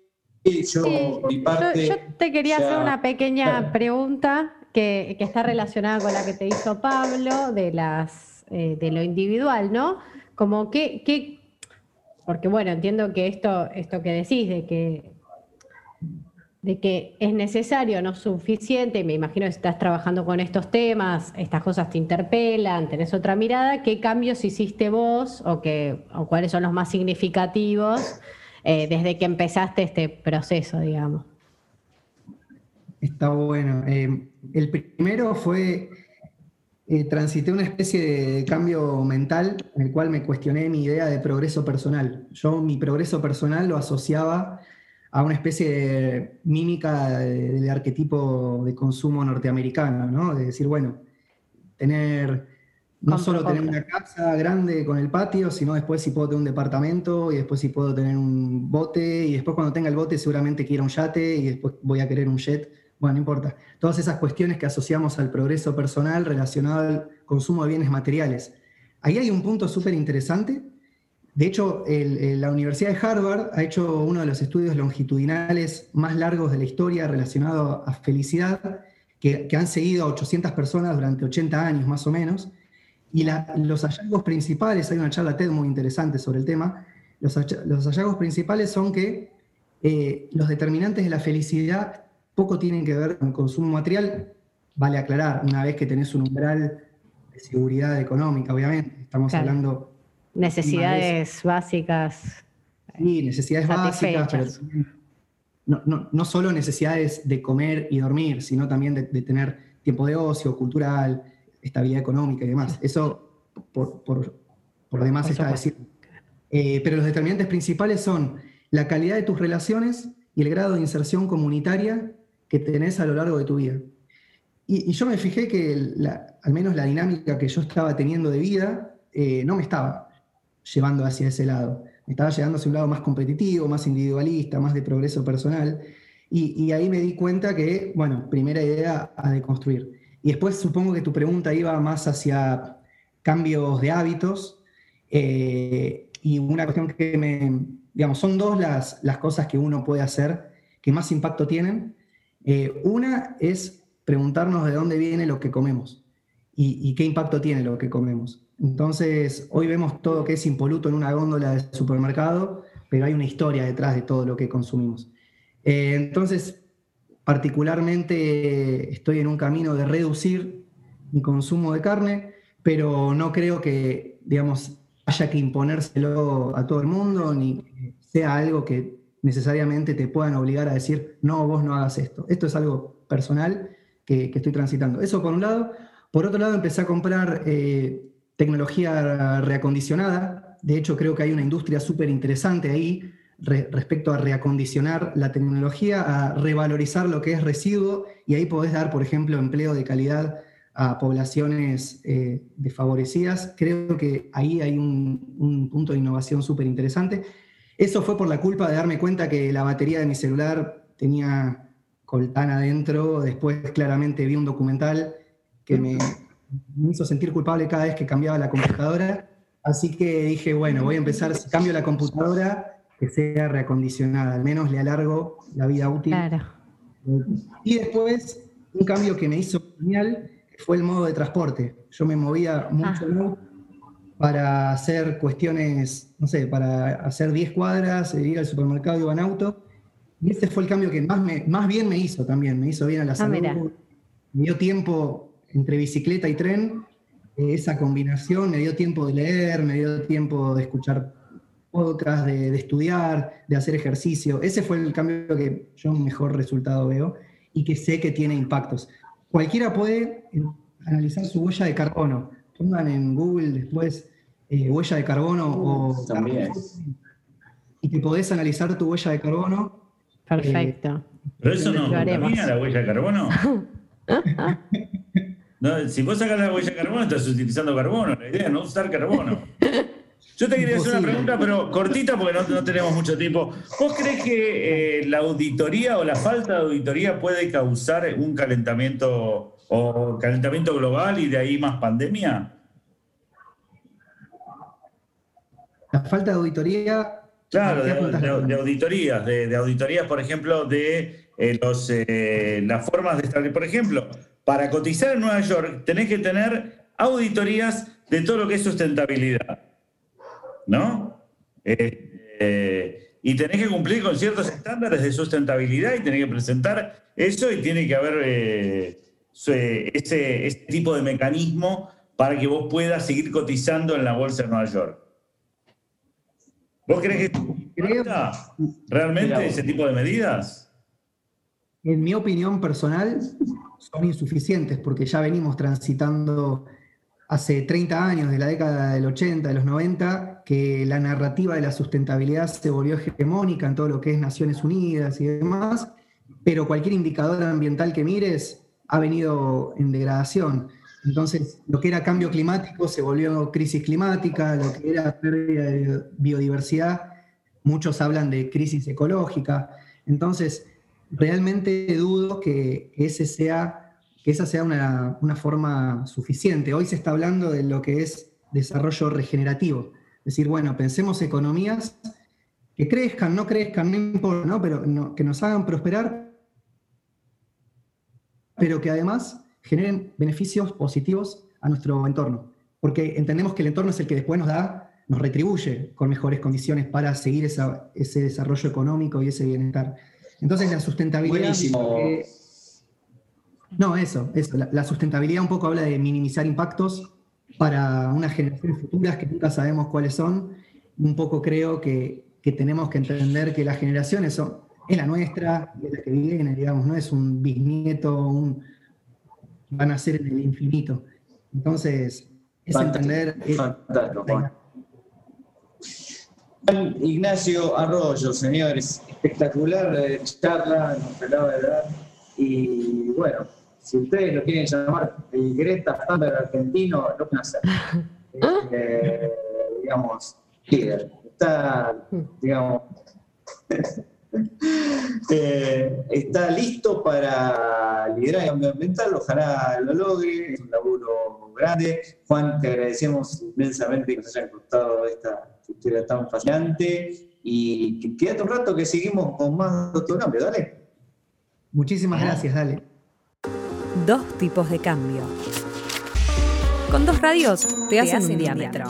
yo, te quería hacer una pequeña pregunta que, está relacionada con la que te hizo Pablo de, las, eh, de lo individual, ¿no? Como que, porque bueno, entiendo que esto, esto que decís de que, de que es necesario, no suficiente, me imagino que estás trabajando con estos temas, estas cosas te interpelan, tenés otra mirada, ¿qué cambios hiciste vos o, que, o cuáles son los más significativos? Eh, desde que empezaste este proceso, digamos? Está bueno. Eh, el primero fue, eh, transité una especie de cambio mental en el cual me cuestioné mi idea de progreso personal. Yo mi progreso personal lo asociaba a una especie de mímica del arquetipo de consumo norteamericano, ¿no? De decir, bueno, tener no solo tener una casa grande con el patio, sino después si puedo tener un departamento y después si puedo tener un bote y después cuando tenga el bote seguramente quiero un yate y después voy a querer un jet. Bueno, no importa. Todas esas cuestiones que asociamos al progreso personal relacionado al consumo de bienes materiales. Ahí hay un punto súper interesante. De hecho, la Universidad de Harvard ha hecho uno de los estudios longitudinales más largos de la historia relacionado a felicidad, que, que han seguido a 800 personas durante 80 años más o menos y los hallazgos principales, hay una charla TED muy interesante sobre el tema, los, hallazgos principales son que eh, los determinantes de la felicidad poco tienen que ver con el consumo material, vale aclarar, una vez que tenés un umbral de seguridad económica, obviamente, estamos hablando... Necesidades básicas. Sí, necesidades básicas, pero no, no, solo necesidades de comer y dormir, sino también de, de tener tiempo de ocio, cultural, estabilidad económica y demás. Eso por, por, por demás está decir. Eh, pero los determinantes principales son la calidad de tus relaciones y el grado de inserción comunitaria que tenés a lo largo de tu vida. Y, yo me fijé que al menos la dinámica que yo estaba teniendo de vida eh, no me estaba llevando hacia ese lado. Me estaba llevando hacia un lado más competitivo, más individualista, más de progreso personal. Y, y ahí me di cuenta que, bueno, primera idea a deconstruir. Y después supongo que tu pregunta iba más hacia cambios de hábitos. Eh, y una cuestión que me, digamos, son dos las, las, cosas que uno puede hacer que más impacto tienen. Eh, una es preguntarnos de dónde viene lo que comemos y, qué impacto tiene lo que comemos. Entonces, hoy vemos todo que es impoluto en una góndola de supermercado, pero hay una historia detrás de todo lo que consumimos. Eh, entonces, Particularmente estoy en un camino de reducir mi consumo de carne, pero no creo que, digamos, haya que imponérselo a todo el mundo, ni sea algo que necesariamente te puedan obligar a decir, no, vos no hagas esto. Esto es algo personal que, estoy transitando. Eso por un lado. Por otro lado, empecé a comprar eh, tecnología reacondicionada. De hecho, creo que hay una industria súper interesante ahí re- respecto a reacondicionar la tecnología, a revalorizar lo que es residuo y ahí podés dar, por ejemplo, empleo de calidad a poblaciones eh, desfavorecidas. Creo que ahí hay un, un punto de innovación súper interesante. Eso fue por la culpa de darme cuenta que la batería de mi celular tenía coltán adentro. Después claramente vi un documental que me, me hizo sentir culpable cada vez que cambiaba la computadora. Así que dije, bueno, voy a empezar, si cambio la computadora, que sea reacondicionada, al menos le alargo la vida útil. Claro. Y después, un cambio que me hizo genial fue el modo de transporte. Yo me movía mucho auto para hacer cuestiones, no sé, para hacer 10 cuadras, eh, ir al supermercado iba en auto. Y ese fue el cambio que más, me, más bien me hizo también, me hizo bien a la salud. mira. Me dio tiempo entre bicicleta y tren, esa combinación, me dio tiempo de leer, me dio tiempo de escuchar podcast, de, de estudiar, de hacer ejercicio. Ese fue el cambio que yo mejor resultado veo y que sé que tiene impactos. Cualquiera puede eh, analizar su huella de carbono. Pongan en Google después eh, huella de carbono o También. y te podés analizar tu huella de carbono. Perfecto. Pero eso no contamina la huella de carbono. No, si vos sacas la huella de carbono, estás utilizando carbono. La idea es no usar carbono. Yo te quería hacer una pregunta, pero cortita porque no, no tenemos mucho tiempo. ¿Vos crees que eh, la auditoría o la falta de auditoría puede causar un calentamiento o calentamiento global y de ahí más pandemia? La falta de auditoría. Claro, ¿qué de, apuntas? de- de auditorías, de, de auditorías, por ejemplo, de eh, los, eh, las formas de establecer. Por ejemplo, para cotizar en Nueva York tenés que tener auditorías de todo lo que es sustentabilidad, ¿no? Eh, eh, y tenés que cumplir con ciertos estándares de sustentabilidad y tenés que presentar eso y tiene que haber eh, ese, ese tipo de mecanismo para que vos puedas seguir cotizando en la bolsa de Nueva York. ¿Vos crees que importa realmente ese tipo de medidas? En mi opinión personal, son insuficientes porque ya venimos transitando hace 30 años, de la década del 80, de los 90, que la narrativa de la sustentabilidad se volvió hegemónica en todo lo que es Naciones Unidas y demás, pero cualquier indicador ambiental que mires ha venido en degradación. Entonces, lo que era cambio climático se volvió crisis climática, lo que era pérdida de biodiversidad, muchos hablan de crisis ecológica. Entonces, realmente dudo que ese sea que esa sea una, una forma suficiente. Hoy se está hablando de lo que es desarrollo regenerativo. Es decir, bueno, pensemos economías que crezcan, no crezcan, no importa, ¿no? pero no- que nos hagan prosperar, pero que además generen beneficios positivos a nuestro entorno. Porque entendemos que el entorno es el que después nos da, nos retribuye con mejores condiciones para seguir esa- ese desarrollo económico y ese bienestar. Entonces la sustentabilidad... Buenísimo. eh, no, eso, eso. La, la sustentabilidad un poco habla de minimizar impactos para unas generaciones futuras que nunca sabemos cuáles son. Un poco creo que, que tenemos que entender que las generaciones son, es la nuestra, es la que viene, digamos, no es un bisnieto, un, van a ser en el infinito. Entonces, es Fantástico, entender... fantástico, Juan. Ignacio Arroyo, señores, espectacular eh, charla, nos de. Y bueno, si ustedes lo quieren llamar el Greta Thunberg argentino, lo pueden hacer. Eh, digamos, líder. Está, digamos, eh, está listo para liderar el cambio ambiental, ojalá lo logre, es un laburo grande. Juan, te agradecemos inmensamente que nos hayan contado esta historia tan fascinante y quédate un rato que seguimos con más Doctor Cambio, dale. Muchísimas gracias, dale. Dos tipos de cambio. Con dos radios te hacen un diámetro.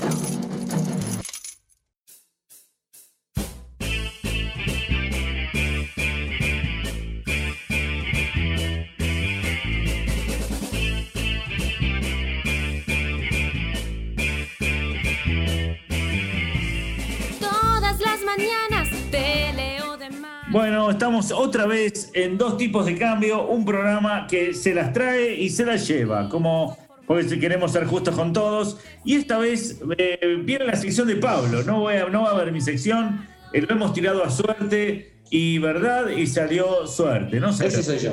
Bueno, estamos otra vez en dos tipos de cambio, un programa que se las trae y se las lleva, como porque si queremos ser justos con todos. Y esta vez eh, viene la sección de Pablo, no, voy a- no va a haber mi sección, eh, lo hemos tirado a suerte y verdad y salió suerte, ¿no? sé. Ese soy yo.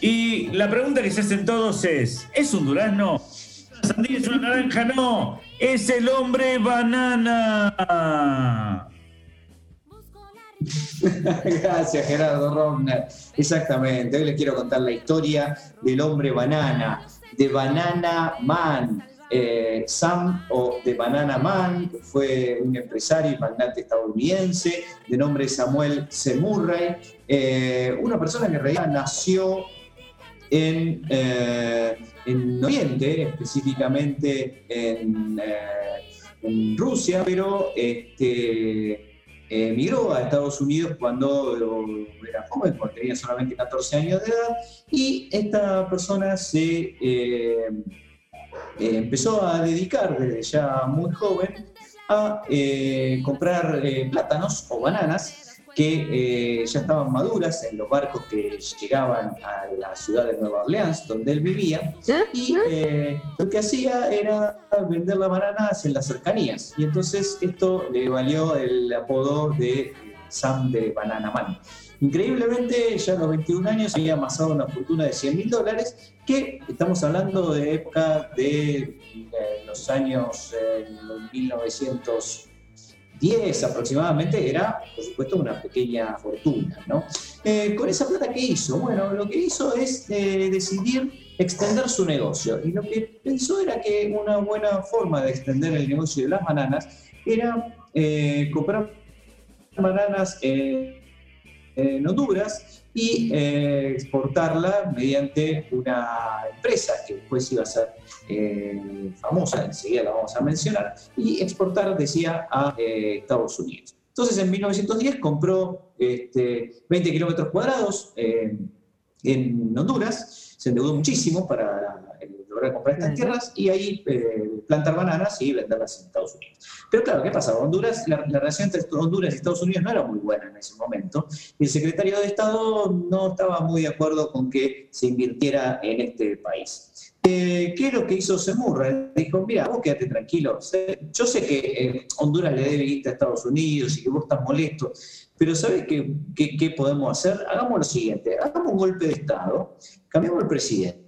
Y la pregunta que se hacen todos es, ¿es un durazno? ¿Una sandía es una naranja? No, es el hombre banana. Gracias, Gerardo Romner. Exactamente. Hoy les quiero contar la historia del hombre banana, de Banana Man. Eh, Sam o de Banana Man fue un empresario y magnate estadounidense de nombre Samuel C. Eh, una persona que en realidad nació en, eh, en Oriente, específicamente en, en Rusia, pero este, emigró a Estados Unidos cuando era joven, cuando tenía solamente 14 años de edad, y esta persona se eh, eh, empezó a dedicar desde ya muy joven a eh, comprar eh, plátanos o bananas que eh, ya estaban maduras en los barcos que llegaban a la ciudad de Nueva Orleans, donde él vivía, ¿Eh? y ¿Eh? lo que hacía era vender las bananas en las cercanías. Y entonces esto le valió el apodo de Sam de Banana Man. Increíblemente, ya a los 21 años había amasado una fortuna de 100 mil dólares, que estamos hablando de época de los años 1900. 10 aproximadamente, era, por supuesto, una pequeña fortuna. ¿no? Eh, con esa plata, ¿qué hizo? Bueno, lo que hizo es eh, decidir extender su negocio. Y lo que pensó era que una buena forma de extender el negocio de las bananas era eh, comprar bananas en Honduras y eh, exportarla mediante una empresa que después iba a ser eh, famosa, enseguida la vamos a mencionar, y exportar, decía, a eh, Estados Unidos. Entonces, en 1910 compró este, 20 kilómetros cuadrados eh, en Honduras, se endeudó muchísimo para eh, lograr comprar estas tierras y ahí eh, plantar bananas y venderlas en Estados Unidos. Pero claro, ¿qué pasaba? Honduras, la, la relación entre Honduras y Estados Unidos no era muy buena en ese momento y el secretario de Estado no estaba muy de acuerdo con que se invirtiera en este país. Eh, ¿Qué es lo que hizo Semurra? Dijo, mira, vos quédate tranquilo. Yo sé que eh, Honduras le debe guita a Estados Unidos y que vos estás molesto, pero ¿sabes qué, qué- qué podemos hacer? Hagamos lo siguiente, hagamos un golpe de Estado, cambiamos el presidente,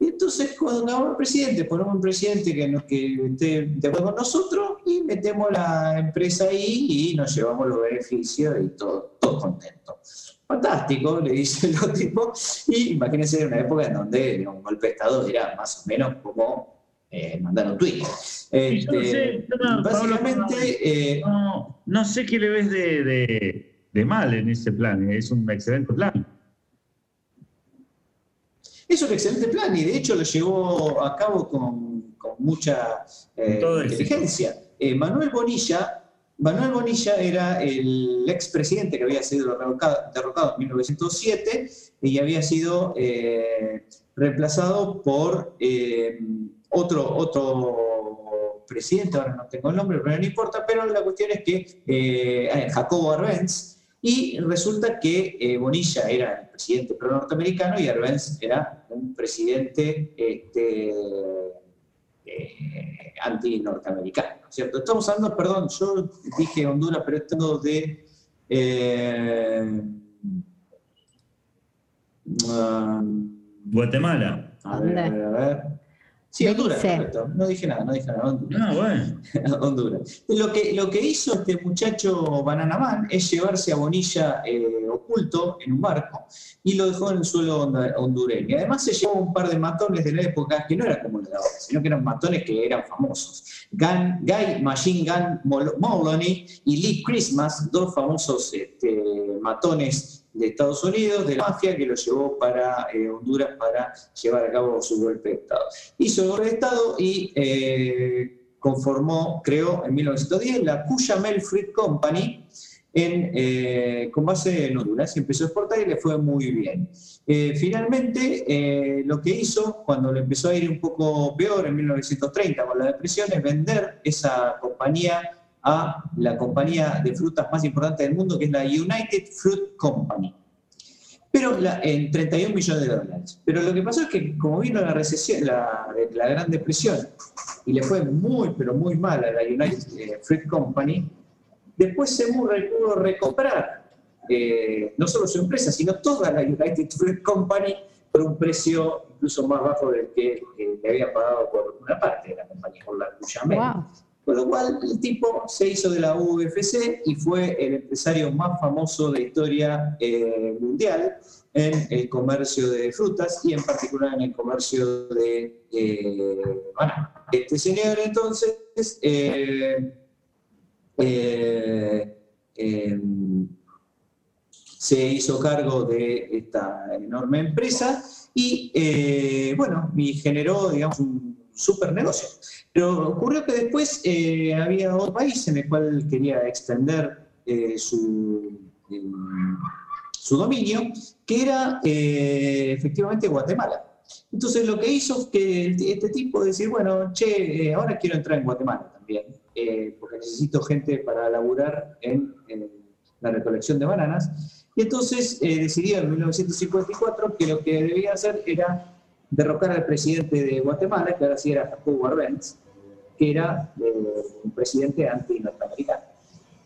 y entonces cuando hagamos el presidente, ponemos un presidente que, nos, que esté de acuerdo con nosotros y metemos la empresa ahí y nos llevamos los beneficios y todo, todo contento. Fantástico, le dice el tipo. Y imagínense en una época en donde un golpe de Estado era más o menos como eh, mandar un tweet. Este, Yo no sé, yo no, Pablo, básicamente, eh, No, no sé qué le ves de, de- de mal en ese plan. Es un excelente plan. Es un excelente plan y de hecho lo llevó a cabo con, con mucha eh, inteligencia. Eh, Manuel Bonilla, Manuel Bonilla era el expresidente que había sido derrocado, derrocado en 1907 y había sido eh, reemplazado por eh, otro, otro presidente, ahora no tengo el nombre, pero no importa, pero la cuestión es que eh, Jacobo Arbenz, y resulta que eh, Bonilla era el presidente pro-norteamericano y Arbenz era un presidente este, eh, anti-norteamericano, ¿cierto? Estamos hablando, perdón, yo dije Honduras, pero esto de... eh, um, Guatemala. a ver, a ver, a ver. Sí, Honduras, correcto. No dije nada, no dije nada. Honduras. Ah, bueno. Honduras. Lo que, lo que hizo este muchacho Banana Man es llevarse a Bonilla eh, oculto en un barco y lo dejó en el suelo hondureño. Y además se llevó un par de matones de la época que no eran como los de ahora, sino que eran matones que eran famosos. Gun- Guy Machine Gun Mol- Moloney y Lee Christmas, dos famosos este, matones de Estados Unidos, de la mafia, que lo llevó para eh, Honduras para llevar a cabo su golpe de Estado hizo el golpe de Estado y eh, conformó, creó en 1910 la Cuyamel Fruit Company en, eh, con base en Honduras y empezó a exportar y le fue muy bien. Eh, finalmente, lo que hizo cuando le empezó a ir un poco peor en 1930 con la depresión es vender esa compañía a la compañía de frutas más importante del mundo, que es la United Fruit Company pero en 31 millones de dólares. Pero lo que pasó es que como vino la recesión, la, Gran Depresión, y le fue muy, pero muy mal a la United eh, Fruit Company, después Semurray pudo recomprar eh, no solo su empresa, sino toda la United Fruit Company por un precio incluso más bajo del que eh, le había pagado por una parte de la compañía, por la Duchamel. Wow. Con lo cual, el tipo se hizo de la UFC y fue el empresario más famoso de historia eh, mundial en el comercio de frutas y en particular en el comercio de eh. Este señor entonces eh, eh, em, se hizo cargo de esta enorme empresa y, bueno, y generó, digamos, un super negocio. Pero ocurrió que después eh, había otro país en el cual quería extender eh, su, eh, su dominio, que era efectivamente Guatemala. Entonces lo que hizo que este tipo decir, bueno, che, ahora quiero entrar en Guatemala también, porque necesito gente para laburar en, la recolección de bananas. Y entonces decidió en 1954 que lo que debía hacer era derrocar al presidente de Guatemala, que ahora sí era Jacobo Arbenz, que era eh, un presidente anti-norteamericano.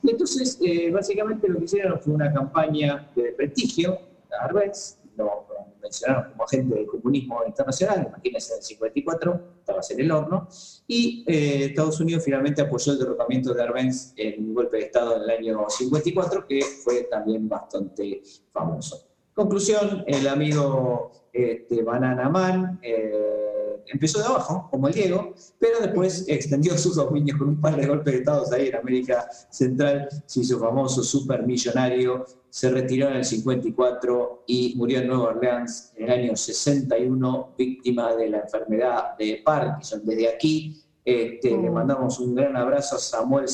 Y entonces, eh, básicamente lo que hicieron fue una campaña de prestigio a Arbenz, lo, mencionaron como agente del comunismo internacional, imagínense en el 54, estabas en el horno, y eh, Estados Unidos finalmente apoyó el derrocamiento de Arbenz en un golpe de Estado en el año 54, que fue también bastante famoso. Conclusión, el amigo este, Banana Man eh, empezó de abajo, como el Diego, pero después extendió sus dominios con un par de golpes de Estado ahí en América Central, se hizo famoso, supermillonario, se retiró en el 54 y murió en Nueva Orleans en el año 61, víctima de la enfermedad de Parkinson. Desde aquí este, le Oh. mandamos un gran abrazo a Samuel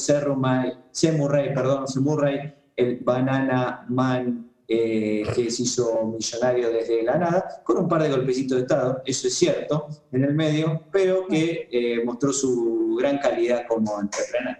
perdón, Semurray, el Banana Man eh, que se hizo millonario desde la nada, con un par de golpecitos de Estado, eso es cierto, en el medio, pero que eh, mostró su gran calidad como entrepreneur.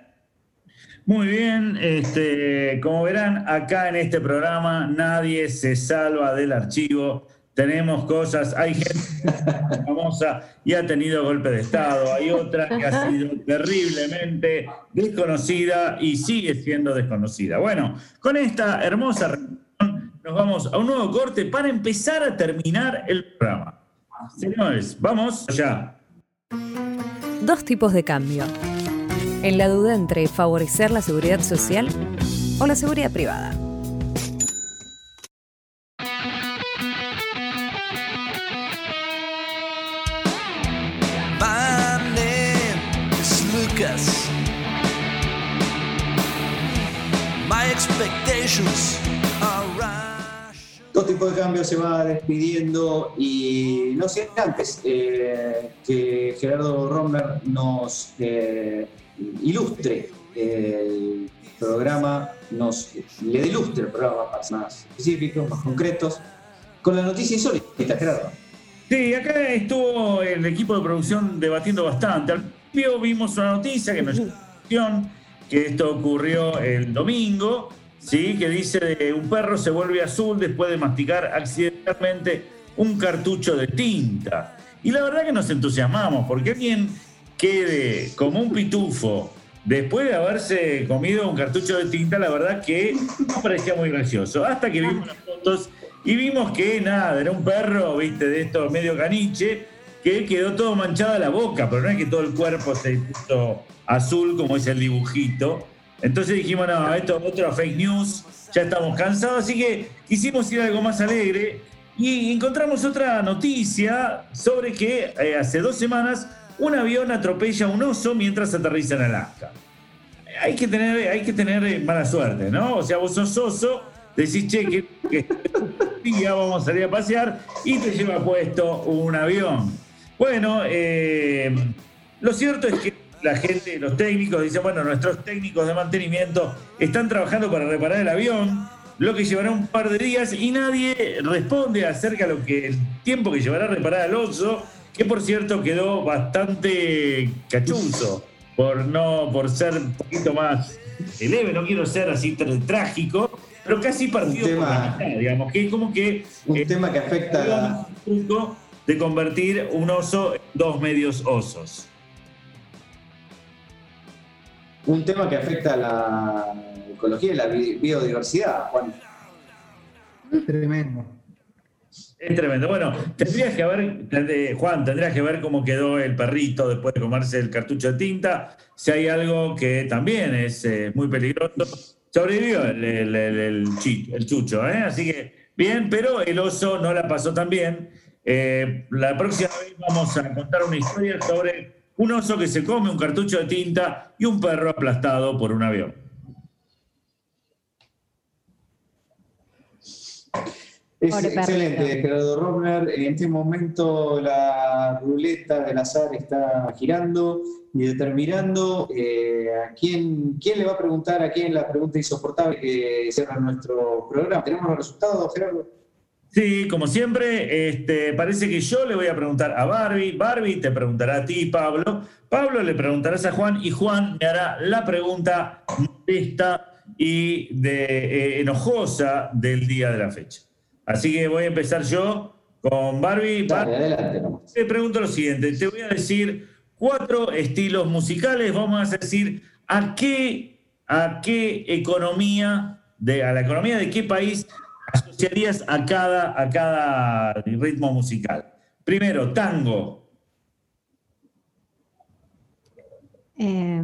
Muy bien, este, como verán, acá en este programa nadie se salva del archivo. Tenemos cosas, hay gente famosa y ha tenido golpe de Estado, hay otra que ha sido terriblemente desconocida y sigue siendo desconocida. Bueno, con esta hermosa nos vamos a un nuevo corte para empezar a terminar el programa. Señores, vamos ya. Dos tipos de cambio. En la duda entre favorecer la seguridad social o la seguridad privada. My expectations de cambio se va despidiendo y no sé antes eh, que Gerardo Romer nos eh, ilustre el programa, nos le ilustre el programa ser más específicos, más concretos, con la noticia insólita, Gerardo. Sí, acá estuvo el equipo de producción debatiendo bastante. Al principio vimos una noticia que nos que esto ocurrió el domingo, ¿sí? que dice de un perro se vuelve azul después de masticar accidentalmente un cartucho de tinta. Y la verdad que nos entusiasmamos, porque alguien quede como un pitufo después de haberse comido un cartucho de tinta, la verdad que no parecía muy gracioso. Hasta que vimos las fotos y vimos que nada, era un perro, viste, de esto medio caniche, que quedó todo manchada la boca, pero no es que todo el cuerpo se puso azul como es el dibujito. Entonces dijimos, no, esto es otro fake news, ya estamos cansados, así que quisimos ir a algo más alegre y encontramos otra noticia sobre que eh, hace dos semanas un avión atropella a un oso mientras aterriza en Alaska. Hay que tener, hay que tener eh, mala suerte, ¿no? O sea, vos sos oso, decís, che, que, que día vamos a salir a pasear y te lleva puesto un avión. Bueno, eh, lo cierto es que la gente, los técnicos, dicen, bueno, nuestros técnicos de mantenimiento están trabajando para reparar el avión, lo que llevará un par de días y nadie responde acerca de lo que el tiempo que llevará a reparar al oso, que por cierto quedó bastante cachuzo por no por ser un poquito más leve, no quiero ser así tr- trágico, pero casi partido Un por la tema- mitad, digamos, que es como que Un eh, tema que afecta a la, de convertir un oso en dos medios osos. Un tema que afecta a la ecología y la bi- biodiversidad, Juan. Tremendo. Es tremendo. Bueno, tendrías que ver, eh, Juan, tendrías que ver cómo quedó el perrito después de comerse el cartucho de tinta. Si hay algo que también es eh, muy peligroso. Sobrevivió el, el- el- el chucho, ¿eh? Así que bien, pero el oso no la pasó tan bien. Eh, la próxima vez vamos a contar una historia sobre un oso que se come un cartucho de tinta y un perro aplastado por un avión. Es Pobre excelente, perrito. Gerardo Romner. En este momento la ruleta del azar está girando y determinando eh, a quién, quién le va a preguntar a quién la pregunta insoportable que cierra nuestro programa. ¿Tenemos los resultados, Gerardo? Sí, como siempre, este, parece que yo le voy a preguntar a Barbie, Barbie te preguntará a ti, Pablo, Pablo le preguntarás a Juan y Juan me hará la pregunta molesta y de, eh, enojosa del día de la fecha. Así que voy a empezar yo con Barbie. Dale, Barbie, adelante nomás. te pregunto lo siguiente, te voy a decir cuatro estilos musicales, vamos a decir a qué, a qué economía, de, a la economía de qué país asociarías a cada, a cada ritmo musical. Primero, tango. Eh,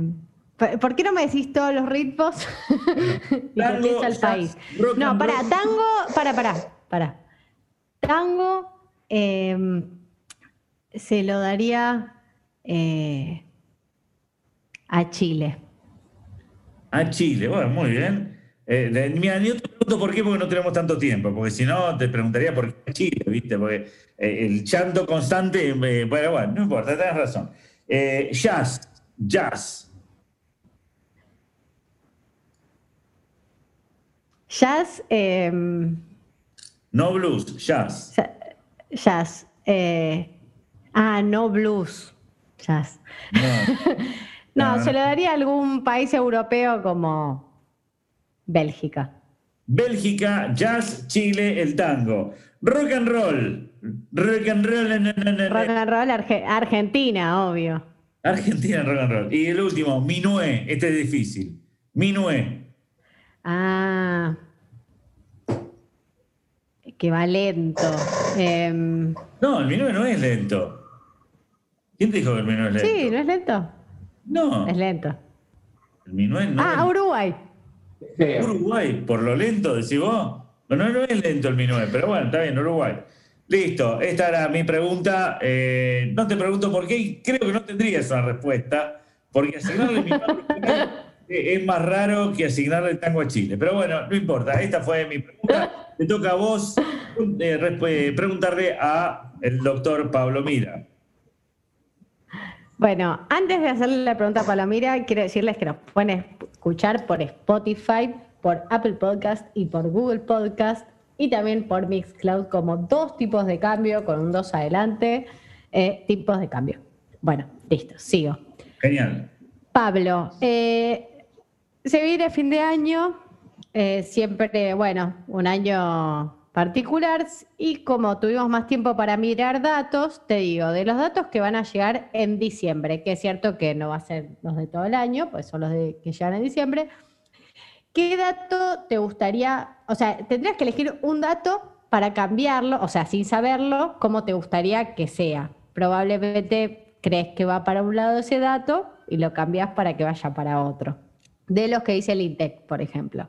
¿por, qué no me decís todos los ritmos? Tango, al país. No, para, tango, para, para, para. Tango eh, se lo daría eh, a Chile. A Chile, bueno, muy bien. Eh, mira, yo te pregunto por qué, porque no tenemos tanto tiempo, porque si no te preguntaría por qué Chile, ¿viste? Porque eh, el chanto constante, eh, bueno, bueno, no importa, tenés razón. Eh, jazz, jazz. Jazz, eh, No blues, jazz. ja- jazz. ah, no blues. Jazz. No. No, No, se lo daría a algún país europeo como Bélgica. Bélgica, jazz, Chile, el tango. Rock and roll. Rock and roll. na, na, na, na. Rock and roll Arge- Argentina, obvio. Argentina, rock and roll. Y el último, Minué. Este es difícil. Minué. Ah. Que va lento. Em, No, el Minué no es lento. ¿Quién te dijo que el Minué es lento? sí, ¿no es lento? No, Es lento. el Minué no Ah, es Uruguay. Feo. Uruguay, por lo lento, decís vos. No, no, no es lento el Minué, pero bueno, está bien, Uruguay. Listo, esta era mi pregunta. Eh, no te pregunto por qué, y creo que no tendrías una respuesta, porque asignarle mi tango a Chile es más raro que asignarle el tango a Chile. Pero bueno, no importa, esta fue mi pregunta. Te toca a vos eh, eh, preguntarle a el doctor Pablo Mira. Bueno, antes de hacerle la pregunta a Palomira, quiero decirles que nos pueden escuchar por Spotify, por Apple Podcast y por Google Podcast y también por Mixcloud como dos tipos de cambio, con un dos adelante, eh, tipos de cambio. Bueno, listo, sigo. Genial. Pablo, eh, se viene fin de año, eh, siempre, bueno, un año particular y como tuvimos más tiempo para mirar datos, te digo, de los datos que van a llegar en diciembre, que es cierto que no va a ser los de todo el año, pues son los de, que llegan en diciembre, ¿qué dato te gustaría, o sea, tendrías que elegir un dato para cambiarlo, o sea, sin saberlo, cómo te gustaría que sea? Probablemente crees que va para un lado ese dato y lo cambias para que vaya para otro. De los que dice el INTEC, por ejemplo.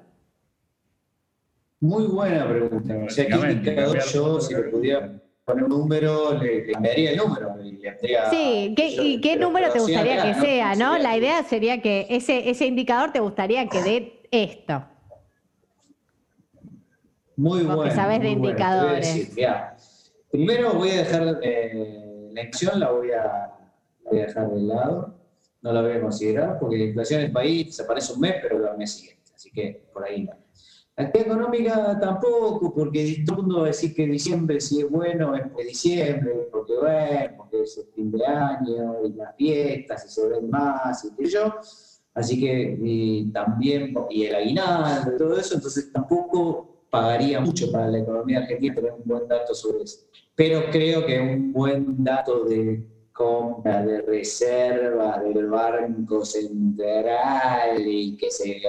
Muy buena pregunta. O sea, ¿qué indicador yo, si le pudiera poner un número, le, le cambiaría el número? y le Sí, ¿qué, yo- ¿y qué pero- número te gustaría acá, que sea, no? La idea sería que ese, ese indicador te gustaría que dé esto. Muy bueno. de. Te voy a indicadores. decir, mirá, primero voy a dejar eh, la inflación, la voy, a, la voy a dejar de lado. No la voy a considerar porque la inflación en el país desaparece un mes, pero el mes siguiente. Así que por ahí no. Actividad económica tampoco, porque todo el mundo va decir que diciembre si es bueno es porque diciembre, porque bueno, porque es el fin de año y las fiestas y se ven más y qué yo. Así que y también, y el aguinaldo todo eso, entonces tampoco pagaría mucho para la economía argentina tener un buen dato sobre eso. Pero creo que un buen dato de compra de reserva del Banco Central y que se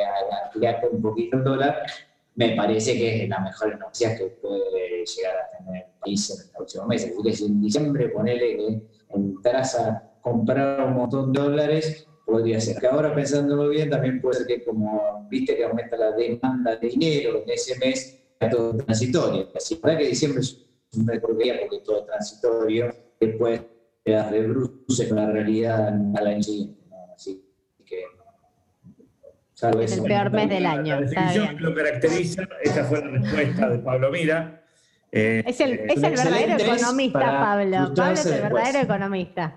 apriete un poquito el dólar, me parece que es la mejor noticia que puede llegar a tener el país en los próximos meses. Porque si en diciembre ponele que entras comprar un montón de dólares, podría ser. Que ahora pensándolo bien, también puede ser que como viste que aumenta la demanda de dinero en ese mes, es todo transitorio. Así verdad que diciembre es un porquería porque todo transitorio, después te das de con la realidad al año siguiente. ¿no? Así salvo Es el eso. peor mes del año. La definición que lo caracteriza, esa fue la respuesta de Pablo Mira. Eh, Es el, es el verdadero economista, Pablo. Pablo es el después. verdadero economista.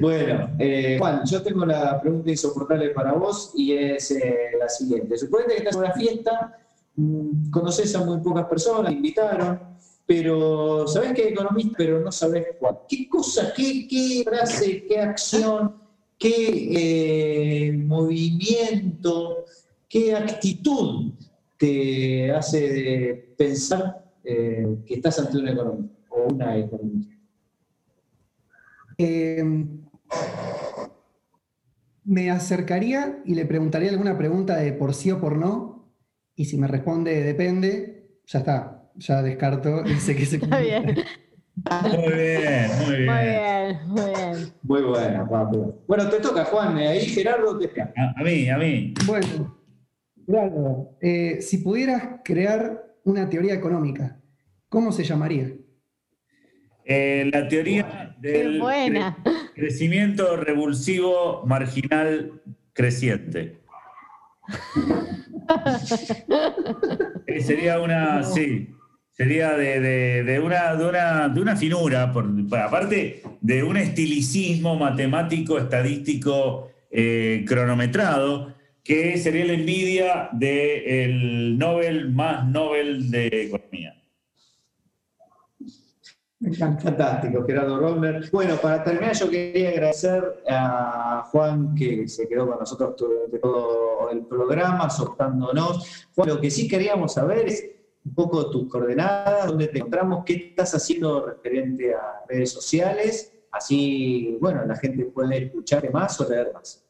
Bueno, eh, Juan, yo tengo la pregunta insoportable para vos y es eh, la siguiente. Suponete que estás en una fiesta, mm, conoces a muy pocas personas, te invitaron, pero sabés que economista, pero no sabés cuál. ¿Qué cosa, qué, qué frase, qué acción, qué eh, movimiento, qué actitud te hace pensar eh, que estás ante un economista o una economista? Eh, me acercaría y le preguntaría alguna pregunta de por sí o por no, y si me responde depende, ya está, ya descarto y sé que se Está bien. Muy bien, muy bien. Muy bien, muy bien. Muy buena, Pablo. Bueno, te toca, Juan. eh, Ahí Gerardo te espera. A, a mí, a mí. Bueno, claro, eh, si pudieras crear una teoría económica, ¿cómo se llamaría? Eh, la teoría Qué del buena. cre- crecimiento revulsivo marginal creciente. Eh, sería una, sí, sería de, de- de una, de, una, de una finura, por, aparte de un estilicismo matemático, estadístico, eh, cronometrado, que sería la envidia del Nobel más Nobel de Economía. Fantástico, Gerardo Robner. Bueno, para terminar, yo quería agradecer a Juan que se quedó con nosotros durante todo el programa, soltándonos. Juan, lo que sí queríamos saber es un poco tus coordenadas, dónde te encontramos, qué estás haciendo referente a redes sociales. Así, bueno, la gente puede escucharte más o leer más.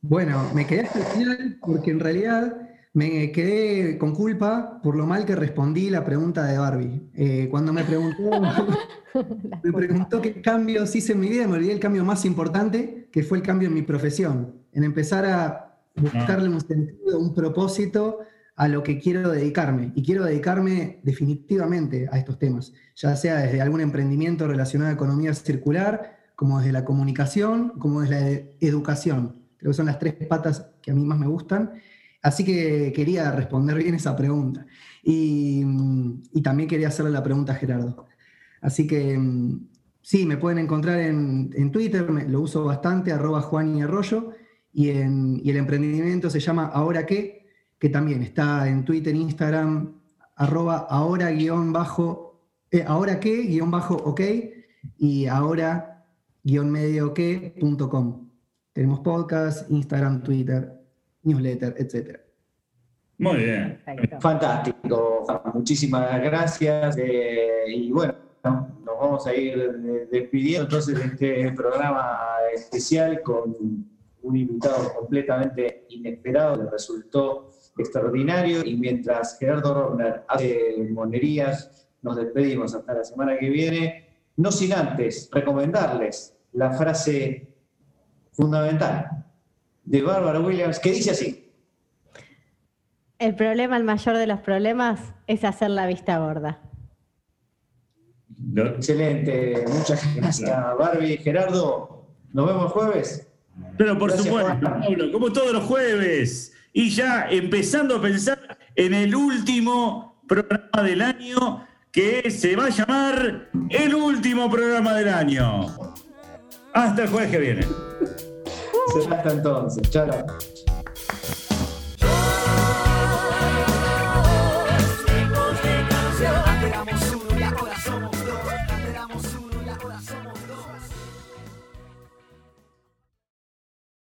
Bueno, me quedé hasta el final porque en realidad me quedé con culpa por lo mal que respondí la pregunta de Barbie. Eh, cuando me preguntó, me preguntó qué cambios hice en mi vida, me olvidé el cambio más importante, que fue el cambio en mi profesión, en empezar a buscarle un sentido, un propósito a lo que quiero dedicarme. Y quiero dedicarme definitivamente a estos temas, ya sea desde algún emprendimiento relacionado a economía circular, como desde la comunicación, como desde la educación. Creo que son las tres patas que a mí más me gustan. Así que quería responder bien esa pregunta. Y, también quería hacerle la pregunta a Gerardo. Así que sí, me pueden encontrar en, en Twitter, me- lo uso bastante, arroba Juan y Arroyo, y, en- y el emprendimiento se llama Ahora qué, que también está en Twitter, Instagram, arroba ahora guion bajo, eh, ahora qué guion bajo ok, y ahora guion medio qué punto com. Tenemos podcast, Instagram, Twitter, newsletter, etc. Muy bien. Perfecto. Fantástico, Juan. Muchísimas gracias. eh, y bueno, nos vamos a ir despidiendo entonces de este programa especial con un invitado completamente inesperado que resultó extraordinario. Y mientras Gerardo Rovner hace monerías, nos despedimos hasta la semana que viene. No sin antes recomendarles la frase fundamental de Barbara Williams que dice así. El problema, el mayor de los problemas, es hacer la vista gorda. Excelente, muchas gracias Barbie. Gerardo, nos vemos el jueves. Pero por Gracias, supuesto. Pablo, como todos los jueves. Y ya empezando a pensar en el último programa del año que se va a llamar el último programa del año. Hasta el jueves que viene. Será hasta entonces. Chao.